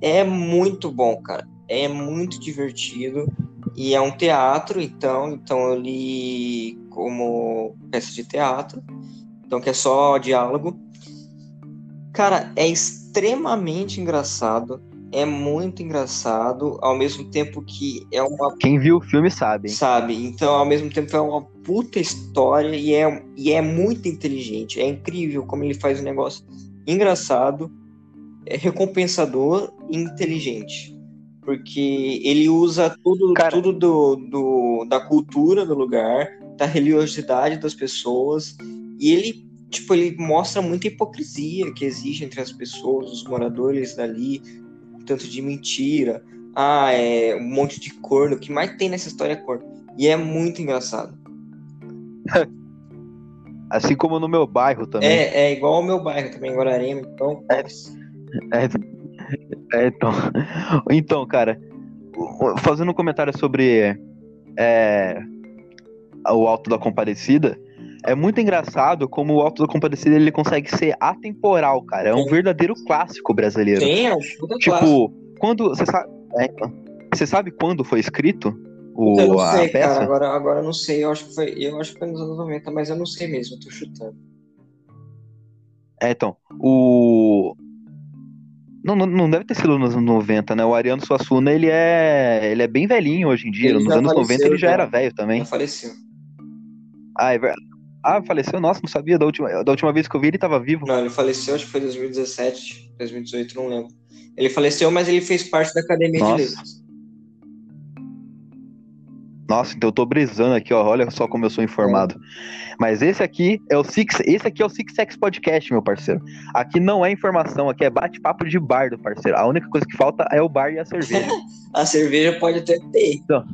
É muito bom, cara. É muito divertido e é um teatro, então, então eu li como peça de teatro, então que é só diálogo. Cara, é extremamente engraçado. É muito engraçado, ao mesmo tempo que é uma. Quem viu o filme sabe. Hein? Sabe. Então, ao mesmo tempo, é uma puta história e é, e é muito inteligente. É incrível como ele faz um negócio engraçado, é recompensador e inteligente. Porque ele usa tudo, Cara... tudo do, do, da cultura do lugar, da religiosidade das pessoas, e ele tipo, ele mostra muita hipocrisia que existe entre as pessoas, os moradores dali, tanto de mentira, ah, é um monte de corno, o que mais tem nessa história é corno. E é muito engraçado. [laughs] Assim como no meu bairro também. É, é igual ao meu bairro também, Guararema, então. É, é, é, então, então, cara, fazendo um comentário sobre é, o Alto da Compadecida, é muito engraçado como o Alto da Compadecida ele consegue ser atemporal, cara. É um Sim. verdadeiro clássico brasileiro. Sim, é um Tipo, clássico. quando. Você sabe, é, você sabe quando foi escrito? O, eu não sei, cara. Agora, agora eu não sei. Eu acho, que foi, eu acho que foi nos anos 90, mas eu não sei mesmo. Eu tô chutando. É, então. O. Não, não, não deve ter sido nos anos 90, né? O Ariano Suassuna, ele é, ele é bem velhinho hoje em dia. Ele nos anos faleceu, 90 ele já, já era velho também. Já faleceu. Ah, é verdade. Ah, faleceu? Nossa, não sabia. Da última, da última vez que eu vi ele tava vivo. Não, ele faleceu, acho que foi em 2017, 2018, não lembro. Ele faleceu, mas ele fez parte da Academia Nossa. de Letras. Nossa, então eu tô brisando aqui, ó. Olha só como eu sou informado. Mas esse aqui é o Six, esse aqui é o Six Sex Podcast, meu parceiro. Aqui não é informação, aqui é bate-papo de bar do parceiro. A única coisa que falta é o bar e a cerveja. [laughs] a cerveja pode até ter. Então.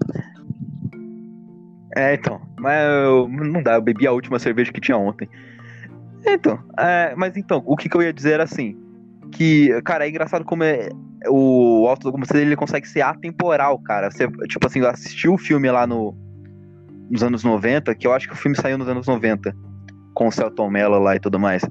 É, então. Mas eu, não dá, eu bebi a última cerveja que tinha ontem. Então, é, mas então, o que, que eu ia dizer era assim, que, cara, é engraçado como é, o Alto do Combustible ele consegue ser atemporal, cara. Você, tipo assim, assistiu o filme lá no, nos anos 90, que eu acho que o filme saiu nos anos 90, com o Celton Mello lá e tudo mais.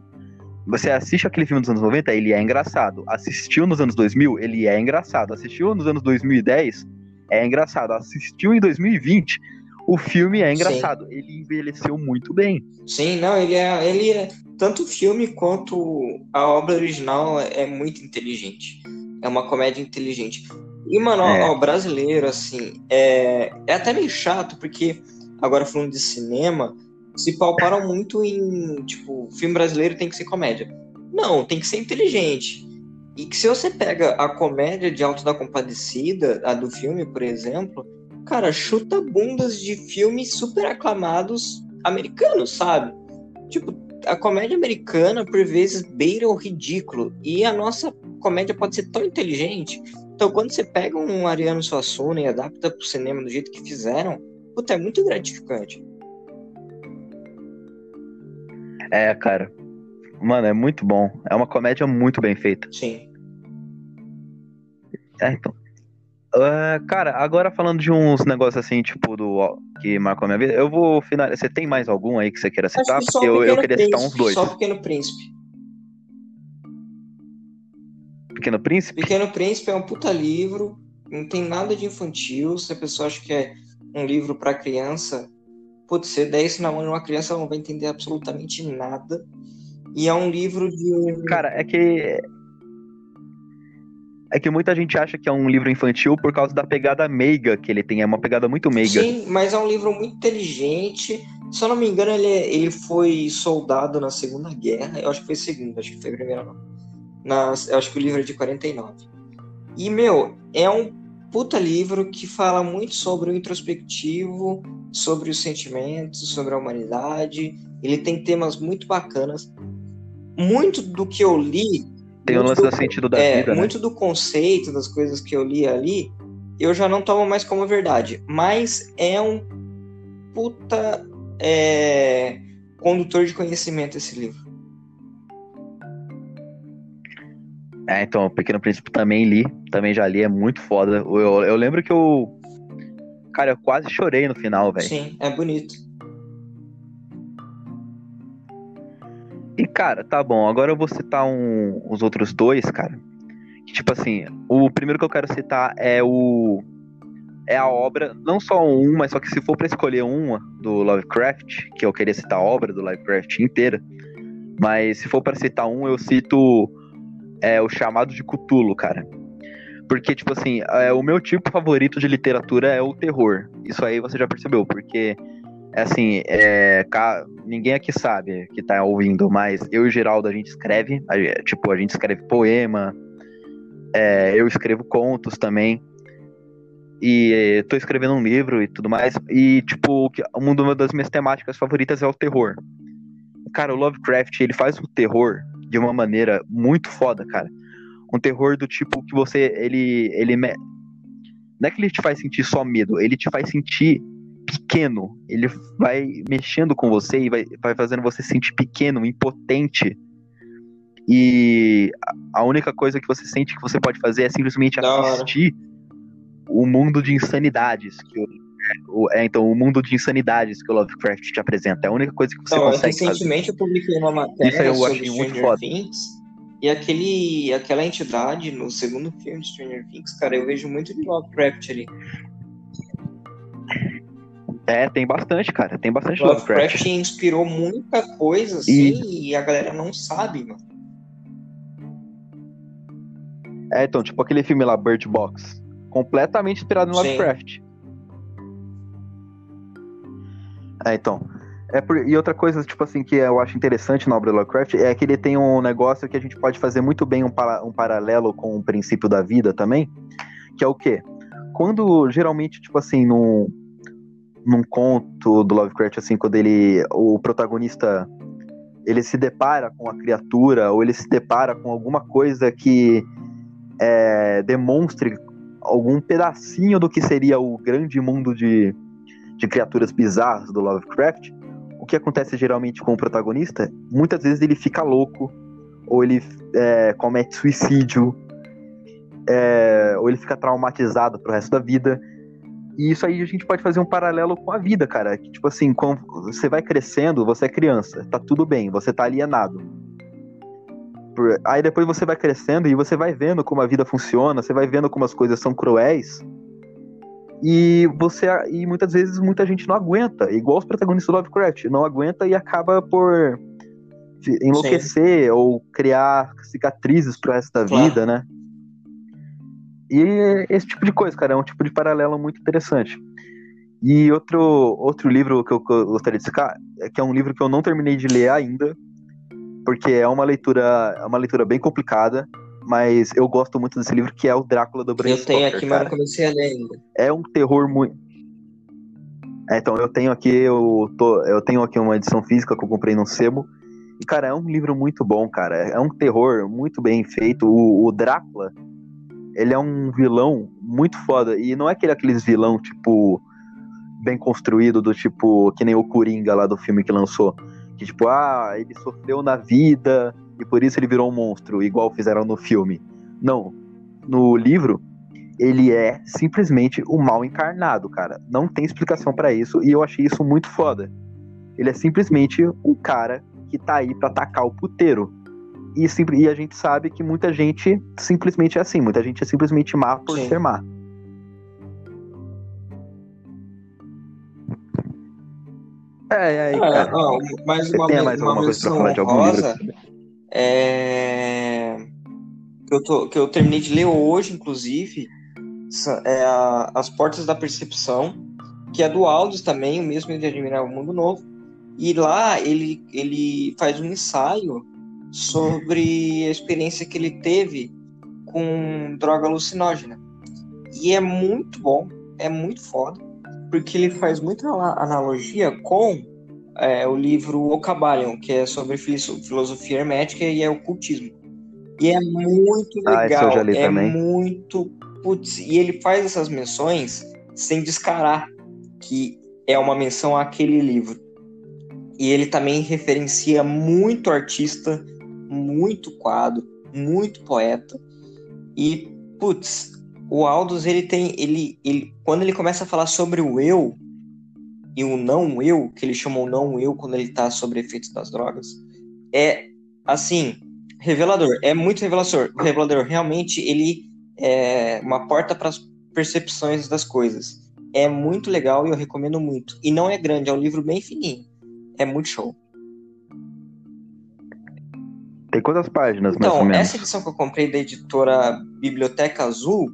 Você assiste aquele filme dos anos 90, ele é engraçado. Assistiu nos anos 2000, ele é engraçado. Assistiu nos anos 2010, é engraçado. Assistiu em 2020, o filme é engraçado. Sim. Ele envelheceu muito bem. Sim, não, ele é, ele é. Tanto o filme quanto a obra original é muito inteligente. É uma comédia inteligente. E, mano, é. ó, o brasileiro, assim, é, é até meio chato, porque, agora falando de cinema, se palparam muito em, tipo, filme brasileiro tem que ser comédia. Não, tem que ser inteligente. E que se você pega a comédia de Alto da Compadecida, a do filme, por exemplo, cara, chuta bundas de filmes super aclamados americanos, sabe? Tipo, a comédia americana, por vezes, beira o ridículo. E a nossa comédia pode ser tão inteligente. Então, quando você pega um Ariano Suassuna e adapta pro cinema do jeito que fizeram, puta, é muito gratificante. É, cara. Mano, é muito bom. É uma comédia muito bem feita. Sim. É, então. Uh, cara, agora falando de uns negócios assim, tipo, do que marcou a minha vida, eu vou finalizar. Você tem mais algum aí que você queira citar? Que Porque eu, eu queria Príncipe, citar uns dois. Só o Pequeno Príncipe. Pequeno Príncipe? Pequeno Príncipe é um puta livro, não tem nada de infantil. Se a pessoa acha que é um livro para criança, putz, você der isso na mão de uma criança, ela não vai entender absolutamente nada. E é um livro de. Cara, é que é que muita gente acha que é um livro infantil por causa da pegada meiga que ele tem. É uma pegada muito meiga. Sim, mas é um livro muito inteligente. Se eu não me engano, ele, é, ele foi soldado na Segunda Guerra. Eu acho que foi segunda, acho que foi a primeira não. Na, eu acho que o livro é de 49. E, meu, é um puta livro que fala muito sobre o introspectivo, sobre os sentimentos, sobre a humanidade. Ele tem temas muito bacanas. Muito do que eu li tem o lance do, do sentido da é, vida. Muito né? do conceito das coisas que eu li ali, eu já não tomo mais como verdade. Mas é um puta é, condutor de conhecimento esse livro. É, então, o Pequeno Príncipe também li, também já li, é muito foda. Eu, eu lembro que eu. Cara, eu quase chorei no final, velho. Sim, é bonito. E, cara, tá bom. Agora eu vou citar um, os outros dois, cara. Que, tipo assim, o primeiro que eu quero citar é o. É a obra, não só um, mas só que se for para escolher uma do Lovecraft, que eu queria citar a obra do Lovecraft inteira, mas se for para citar um, eu cito é, o Chamado de Cthulhu, cara. Porque, tipo assim, é, o meu tipo favorito de literatura é o terror. Isso aí você já percebeu, porque assim, é, ninguém aqui sabe que tá ouvindo, mas eu e o Geraldo a gente escreve, a, tipo, a gente escreve poema, é, eu escrevo contos também. E tô escrevendo um livro e tudo mais. E, tipo, uma das minhas temáticas favoritas é o terror. cara, o Lovecraft, ele faz o terror de uma maneira muito foda, cara. Um terror do tipo que você, ele, ele, não é que ele te faz sentir só medo, ele te faz sentir pequeno. Ele vai mexendo com você e vai, vai fazendo você sentir pequeno, impotente. E a única coisa que você sente que você pode fazer é simplesmente assistir o mundo de insanidades que o, é, então, o mundo de insanidades que o Lovecraft te apresenta. É a única coisa que você então, consegue recentemente fazer. eu publiquei uma matéria Isso aí eu achei muito foda. Things, e aquele, aquela entidade no segundo filme de Stranger Things, cara, eu vejo muito de Lovecraft ali. É, tem bastante, cara. Tem bastante Lovecraft. Lovecraft inspirou muita coisa, assim, e... e a galera não sabe, mano. É, então, tipo aquele filme lá, Bird Box. Completamente inspirado no Lovecraft. É, então. É por... E outra coisa, tipo assim, que eu acho interessante na obra do Lovecraft é que ele tem um negócio que a gente pode fazer muito bem um, para... um paralelo com o princípio da vida também, que é o quê? Quando, geralmente, tipo assim, num, num conto do Lovecraft, assim, quando ele, o protagonista, ele se depara com a criatura, ou ele se depara com alguma coisa que é, demonstre algum pedacinho do que seria o grande mundo de, de criaturas bizarras do Lovecraft, o que acontece geralmente com o protagonista? Muitas vezes ele fica louco, ou ele é, comete suicídio, é, ou ele fica traumatizado pro resto da vida. E isso aí a gente pode fazer um paralelo com a vida, cara. Que, tipo assim, quando você vai crescendo, você é criança, tá tudo bem, você tá alienado. Aí depois você vai crescendo e você vai vendo como a vida funciona, você vai vendo como as coisas são cruéis. E você e muitas vezes muita gente não aguenta, igual os protagonistas do Lovecraft, não aguenta e acaba por enlouquecer Sim. ou criar cicatrizes pro resto da claro. vida, né? E esse tipo de coisa, cara, é um tipo de paralelo muito interessante. E outro, outro livro que eu gostaria de citar, é que é um livro que eu não terminei de ler ainda, porque é uma leitura, é uma leitura bem complicada, mas eu gosto muito desse livro, que é o Drácula do Bram Eu tenho aqui, cara. mas não comecei a ler ainda. É um terror muito... É, então, eu tenho aqui, eu, tô, eu tenho aqui uma edição física que eu comprei no sebo, e, cara, é um livro muito bom, cara. É um terror muito bem feito. O, o Drácula, ele é um vilão muito foda. E não é aquele aqueles vilão, tipo, bem construído, do tipo, que nem o Coringa lá do filme que lançou. Que tipo, ah, ele sofreu na vida e por isso ele virou um monstro, igual fizeram no filme. Não. No livro, ele é simplesmente o mal encarnado, cara. Não tem explicação para isso e eu achei isso muito foda. Ele é simplesmente um cara que tá aí pra atacar o puteiro. E, e a gente sabe que muita gente simplesmente é assim, muita gente é simplesmente má por Sim. ser má. É, é, é cara. Não, mais uma, tem mais uma alguma coisa pra falar de algum livro? É... Que, eu tô, que eu terminei de ler hoje, inclusive, é a, As Portas da Percepção, que é do Aldous também, o mesmo de Admirar o Mundo Novo. E lá ele, ele faz um ensaio sobre a experiência que ele teve com droga alucinógena. E é muito bom, é muito foda, porque ele faz muita analogia com é, o livro O Cabalion, que é sobre filosofia hermética e é ocultismo. E é muito ah, legal, ah, é também. muito putz, e ele faz essas menções sem descarar que é uma menção àquele livro. E ele também referencia muito artista muito quadro, muito poeta. E, putz, o Aldous, ele tem. Ele, ele, quando ele começa a falar sobre o eu e o não eu, que ele chama o não eu quando ele tá sobre efeitos das drogas, é assim, revelador. É muito revelador. Revelador, realmente, ele é uma porta para as percepções das coisas. É muito legal e eu recomendo muito. E não é grande, é um livro bem fininho. É muito show. Tem quantas páginas, então, essa edição que eu comprei da editora Biblioteca Azul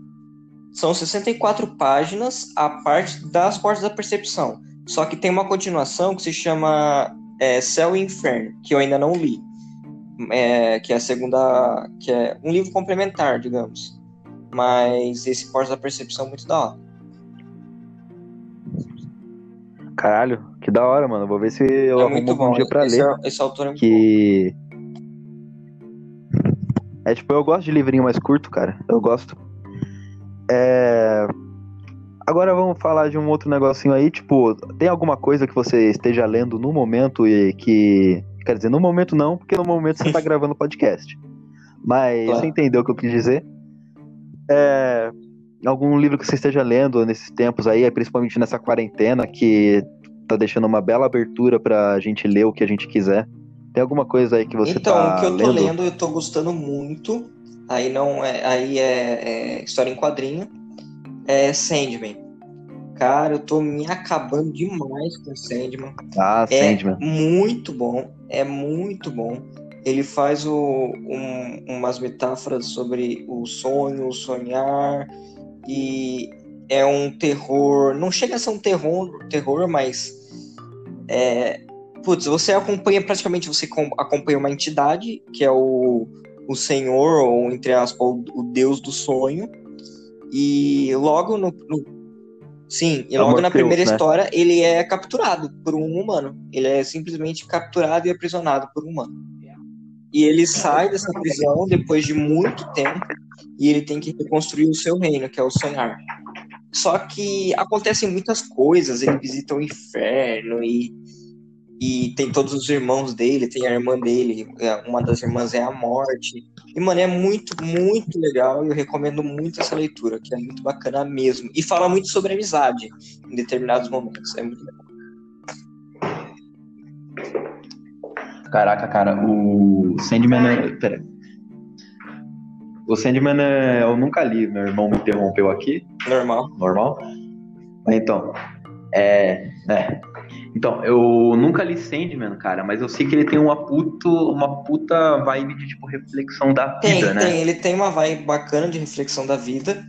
são 64 páginas, a parte das Portas da Percepção. Só que tem uma continuação que se chama é, Céu e Inferno, que eu ainda não li. É, que é a segunda. que é um livro complementar, digamos. Mas esse Portas da Percepção é muito da hora. Caralho, Que da hora, mano. Vou ver se eu é arrumo bom. dia pra esse, ler. esse autor é muito bom. É tipo, eu gosto de livrinho mais curto, cara. Eu gosto. É. Agora vamos falar de um outro negocinho aí, tipo, tem alguma coisa que você esteja lendo no momento e que. Quer dizer, no momento não, porque no momento você tá [laughs] gravando podcast. Mas Claro. você entendeu o que eu quis dizer? É. Algum livro que você esteja lendo nesses tempos aí, principalmente nessa quarentena, que tá deixando uma bela abertura pra gente ler o que a gente quiser. Tem alguma coisa aí que você então, tá o que eu tô lendo? lendo, eu tô gostando muito. Aí não é. Aí é, é história em quadrinho. É Sandman. Cara, eu tô me acabando demais com Sandman. Ah, É Sandman. muito bom, é muito bom. Ele faz o- um- umas metáforas sobre o sonho, o sonhar, e é um terror. Não chega a ser um terror, terror, mas é, putz, você acompanha praticamente você com- acompanha uma entidade que é o, o Senhor ou entre aspas o, o Deus do sonho. E logo no, no- sim, e É logo na Morpheus, primeira né? história ele é capturado por um humano. Ele é simplesmente capturado e aprisionado por um humano. E ele sai dessa prisão depois de muito tempo e ele tem que reconstruir o seu reino, que é o sonhar. Só que acontecem muitas coisas, ele visita o inferno e, e tem todos os irmãos dele, tem a irmã dele, é, uma das irmãs é a morte. E, mano, é muito, muito legal e eu recomendo muito essa leitura, que é muito bacana mesmo. E fala muito sobre amizade em determinados momentos. É muito legal. Caraca, cara, o Sandman é. Pera. O Sandman é... eu nunca li, meu irmão me interrompeu aqui, Normal. normal. Então, é. é. Então, eu nunca li Sandman, cara, mas eu sei que ele tem uma, puto, uma puta vibe de tipo reflexão da Tem, vida, né? tem. Ele tem uma vibe bacana de reflexão da vida.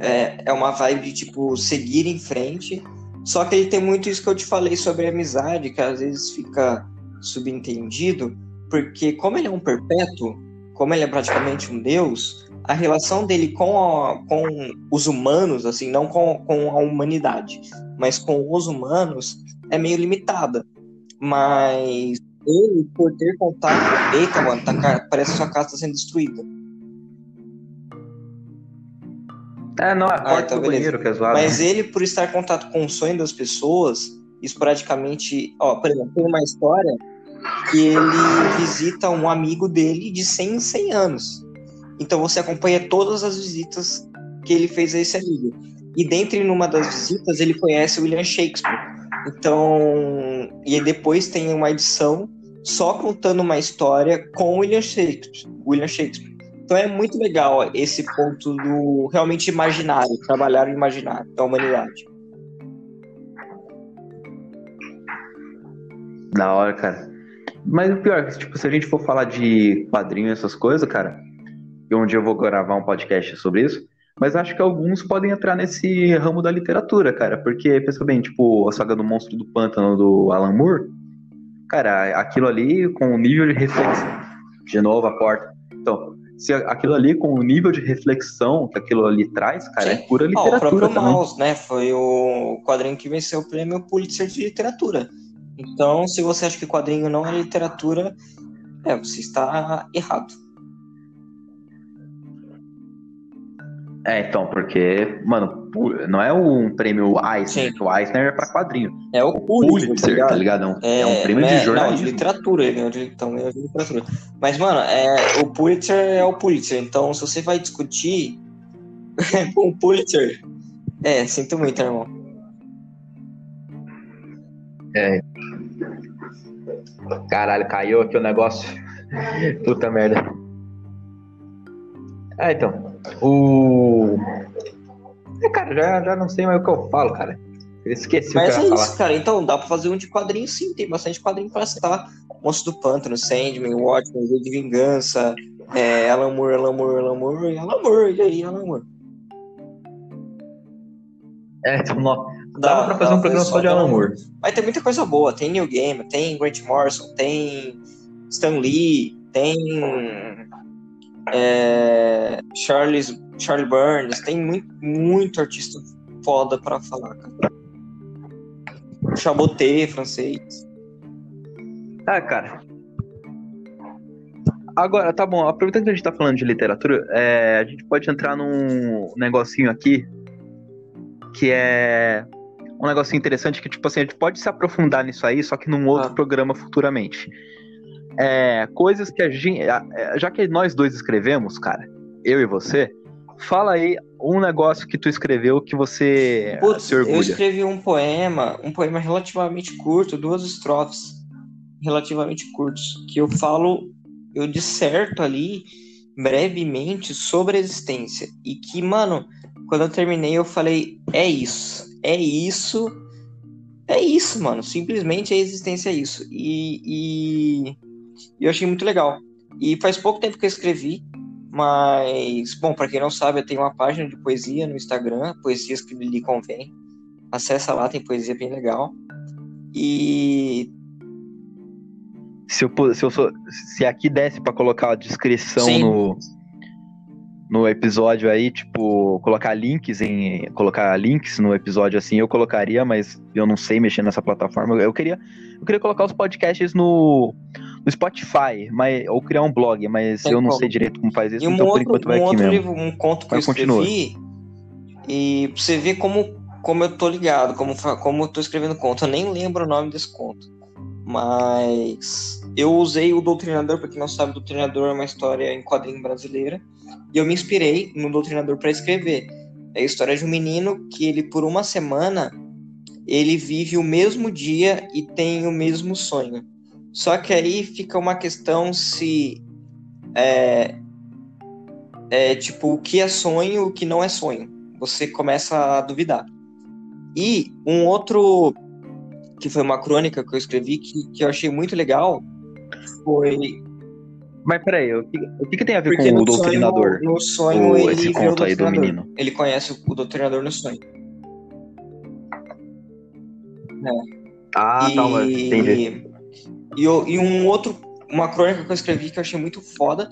É, é uma vibe de, tipo, seguir em frente. Só que ele tem muito isso que eu te falei sobre amizade, que às vezes fica subentendido, porque como ele é um perpétuo, como ele é praticamente um deus, a relação dele com, a- com os humanos, assim, não com, com a humanidade, mas com os humanos, é meio limitada. Mas ele, por ter contato. Eita, mano, tá, parece que sua casa tá sendo destruída. É, não, a porta então do beleza. banheiro que é zoado. Mas ele, por estar em contato com o sonho das pessoas, esporadicamente. Ó, por exemplo, tem uma história que ele visita um amigo dele de 100 em 100 anos. Então você acompanha todas as visitas que ele fez a esse amigo. E dentre numa das visitas, ele conhece William Shakespeare. Então. E depois tem uma edição só contando uma história com William Shakespeare. William Shakespeare. Então é muito legal esse ponto do realmente imaginário, trabalhar o imaginário da humanidade. Da hora, cara. Mas o pior é tipo, se a gente for falar de quadrinho e essas coisas, cara, e um eu vou gravar um podcast sobre isso, mas acho que alguns podem entrar nesse ramo da literatura, cara, porque, pensa bem, tipo, a saga do Monstro do Pântano do Alan Moore, cara, aquilo ali com o nível de reflexão, de novo a porta, então, se aquilo ali com o nível de reflexão que aquilo ali traz, cara, é Sim. pura Ó, o literatura próprio também. Maus, né? Foi o quadrinho que venceu o prêmio Pulitzer de literatura. Então, se você acha que quadrinho não é literatura, é, você está errado. É, então, porque, mano, não é um prêmio Eisner, Sim. o Eisner é pra quadrinho. É o Pulitzer, Pulitzer, tá ligado? É um, é um prêmio né, de Não, de jornalismo. literatura, ele ganhou de, então, ganhou de literatura. Mas, mano, é, o Pulitzer é o Pulitzer. Então, se você vai discutir com [laughs] o Pulitzer, é, sinto muito, irmão. Caralho, caiu aqui o negócio. [laughs] Puta merda. É, então. O. É, cara, já, já não sei mais o que eu falo, cara. Eu esqueci Mas o que é eu ia isso, falar. cara. Então, dá pra fazer um de quadrinho sim. Tem bastante quadrinho pra citar. Monstro do Pântano, Sandman, Watchmen, V de Vingança, é, Alan Moore, Alan Moore, Alan Moore, e Alan Moore, e aí, Alan Moore. É, então, nó- dava pra fazer um programa só de Alan Moore. Mas tem muita coisa boa. Tem Neil Gaiman, tem Grant Morrison, tem Stan Lee, tem é, Charles, Charlie Burns, tem muito, muito artista foda pra falar, cara. Chaboté, francês. Ah, cara. Agora, tá bom, aproveitando que a gente tá falando de literatura, é, a gente pode entrar num negocinho aqui que é um negocinho interessante que, tipo assim, a gente pode se aprofundar nisso aí, só que num outro ah. programa futuramente. É, coisas que a gente. Já que nós dois escrevemos, cara, eu e você, fala aí um negócio que tu escreveu que você Putz, se orgulha. Eu escrevi um poema, um poema relativamente curto, duas estrofes relativamente curtos, que eu falo, eu disserto ali brevemente sobre a existência. E que, mano, quando eu terminei, eu falei: é isso, é isso, é isso, mano. Simplesmente a existência é isso. E, e, e eu achei muito legal. E faz pouco tempo que eu escrevi, mas, bom, para quem não sabe, eu tenho uma página de poesia no Instagram, Poesias que lhe convém. Acessa lá, tem poesia bem legal. E. Se, eu, se, eu se aqui desse para colocar a descrição Sim. no no episódio aí, tipo, colocar links em. Colocar links no episódio assim, eu colocaria, mas eu não sei mexer nessa plataforma. Eu queria, eu queria colocar os podcasts no, no Spotify, mas, ou criar um blog, mas Tem eu não como. sei direito como faz isso, e um então outro, por enquanto vai um aqui outro mesmo. Livro, um conto que mas eu escrevi, continua. e pra você ver como, como eu tô ligado, como, como eu tô escrevendo conto. Eu nem lembro o nome desse conto. Mas eu usei o Doutrinador, porque não sabe, o Doutrinador é uma história em quadrinho brasileira. E eu me inspirei no Doutrinador para escrever. É a história de um menino que ele, por uma semana, ele vive o mesmo dia e tem o mesmo sonho. Só que aí fica uma questão se é, é tipo o que é sonho, o que não é sonho. Você começa a duvidar. E um outro que foi uma crônica que eu escrevi, que, que eu achei muito legal, foi. Mas peraí, o que, o que, que tem a ver Porque com o doutrinador? Sonho, no sonho, o, ele esse conto aí do menino. Ele conhece o doutrinador no sonho. É. Ah, e, tá, mas entendi. E, e um outro, uma crônica que eu escrevi que eu achei muito foda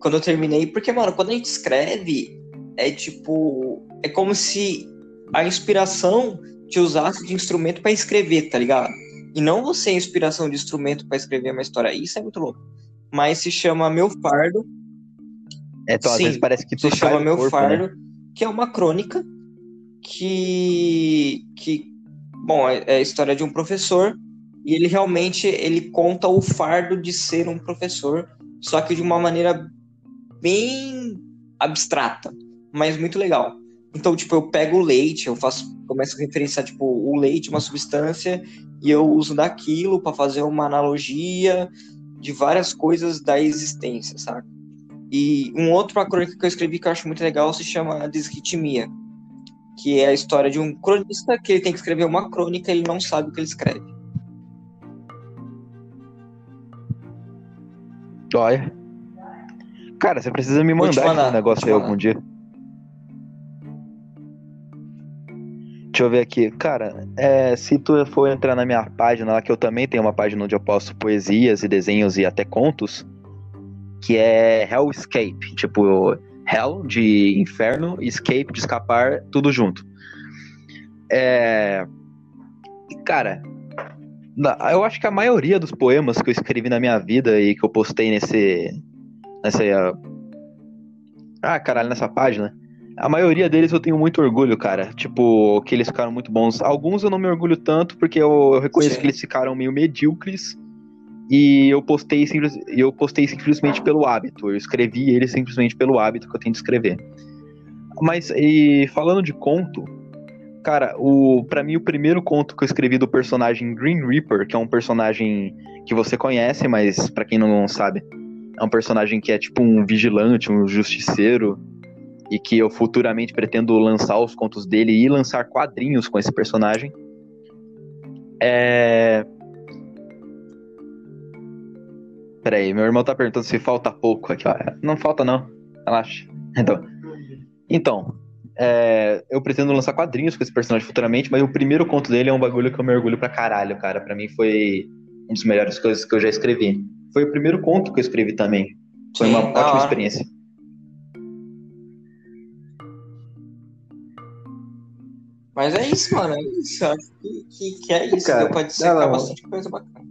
quando eu terminei, porque, mano, quando a gente escreve, é tipo. É como se a inspiração te usasse de instrumento para escrever, tá ligado? E não você é inspiração de instrumento para escrever uma história. Isso é muito louco. Mas se chama Meu Fardo. É, então, Sim, às vezes parece que tu se chama Meu corpo, Fardo, né? que é uma crônica que que bom, é, é a história de um professor e ele realmente ele conta o fardo de ser um professor, só que de uma maneira bem abstrata, mas muito legal. Então, tipo, eu pego o leite, eu faço, começo a referenciar, tipo, o leite, uma substância, e eu uso daquilo para fazer uma analogia de várias coisas da existência, sabe? E um outro crônica que eu escrevi que eu acho muito legal se chama Desritmia, que é a história de um cronista que ele tem que escrever uma crônica e ele não sabe o que ele escreve. Olha. Cara, você precisa me mandar, mandar esse negócio aí algum dia. Deixa eu ver aqui. Cara, é, se tu for entrar na minha página lá, que eu também tenho uma página onde eu posto poesias e desenhos e até contos, que é Hellscape. Tipo, Hell de inferno, escape de escapar, tudo junto. É. Cara, eu acho que a maioria dos poemas que eu escrevi na minha vida e que eu postei nesse. nessa. Ah, caralho, nessa página a maioria deles eu tenho muito orgulho, cara. Tipo, que eles ficaram muito bons. Alguns eu não me orgulho tanto, porque eu, eu reconheço Sim. que eles ficaram meio medíocres. E eu postei, simples, eu postei simplesmente pelo hábito. Eu escrevi eles simplesmente pelo hábito que eu tenho de escrever. Mas, e falando de conto, cara, o para mim o primeiro conto que eu escrevi do personagem Green Reaper, que é um personagem que você conhece, mas para quem não sabe, é um personagem que é tipo um vigilante, um justiceiro e que eu futuramente pretendo lançar os contos dele e lançar quadrinhos com esse personagem. É. Peraí, meu irmão tá perguntando se falta pouco aqui, ó. Não falta não, relaxa. [laughs] Então, então é... eu pretendo lançar quadrinhos com esse personagem futuramente, mas o primeiro conto dele é um bagulho que eu me orgulho pra caralho, cara. Pra mim foi uma das melhores coisas que eu já escrevi. Foi o primeiro conto que eu escrevi também. Foi uma ótima experiência. Mas é isso, mano. É isso. Acho que, que, que é isso. Cara, Deu pra dissecar bastante coisa bacana.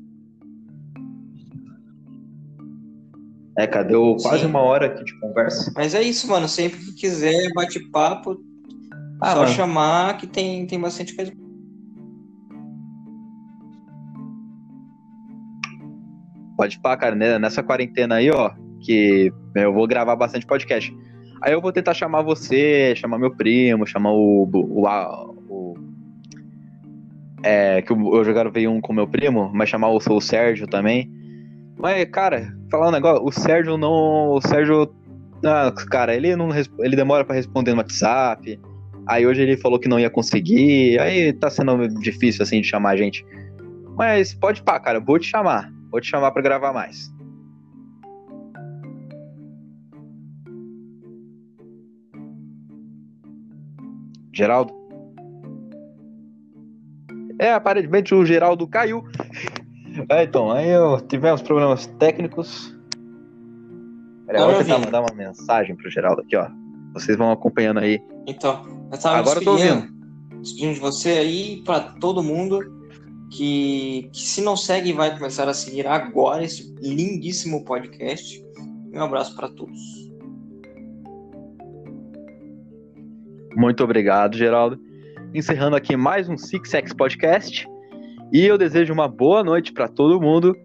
É, cara, deu quase Sim. uma hora aqui de conversa. Mas é isso, mano. Sempre que quiser bate-papo, Ah, só mano. chamar que tem, tem bastante coisa. Pode pá, cara, né? nessa quarentena aí, ó, que eu vou gravar bastante podcast. Aí eu vou tentar chamar você, chamar meu primo, chamar o. o- é, que eu, eu já gravei um com meu primo, mas chamar o, o Sérgio também. Mas, cara, falar um negócio, o Sérgio não. O Sérgio. Ah, cara, ele não ele demora pra responder no WhatsApp. Aí hoje ele falou que não ia conseguir. Aí tá sendo difícil assim de chamar a gente. Mas pode pá, cara, vou te chamar. Vou te chamar pra gravar mais. Geraldo? É, aparentemente o Geraldo caiu. É, então, aí eu tivemos problemas técnicos. Peraí, eu Tá vou tentar ouvindo? mandar uma mensagem pro Geraldo aqui, ó. Vocês vão acompanhando aí. Então, eu tava Agora eu tô despedindo, despedindo de você aí pra todo mundo que, que se não segue vai começar a seguir agora esse lindíssimo podcast. Um abraço pra todos. Muito obrigado, Geraldo. Encerrando aqui mais um Six X Podcast. E eu desejo uma boa noite para todo mundo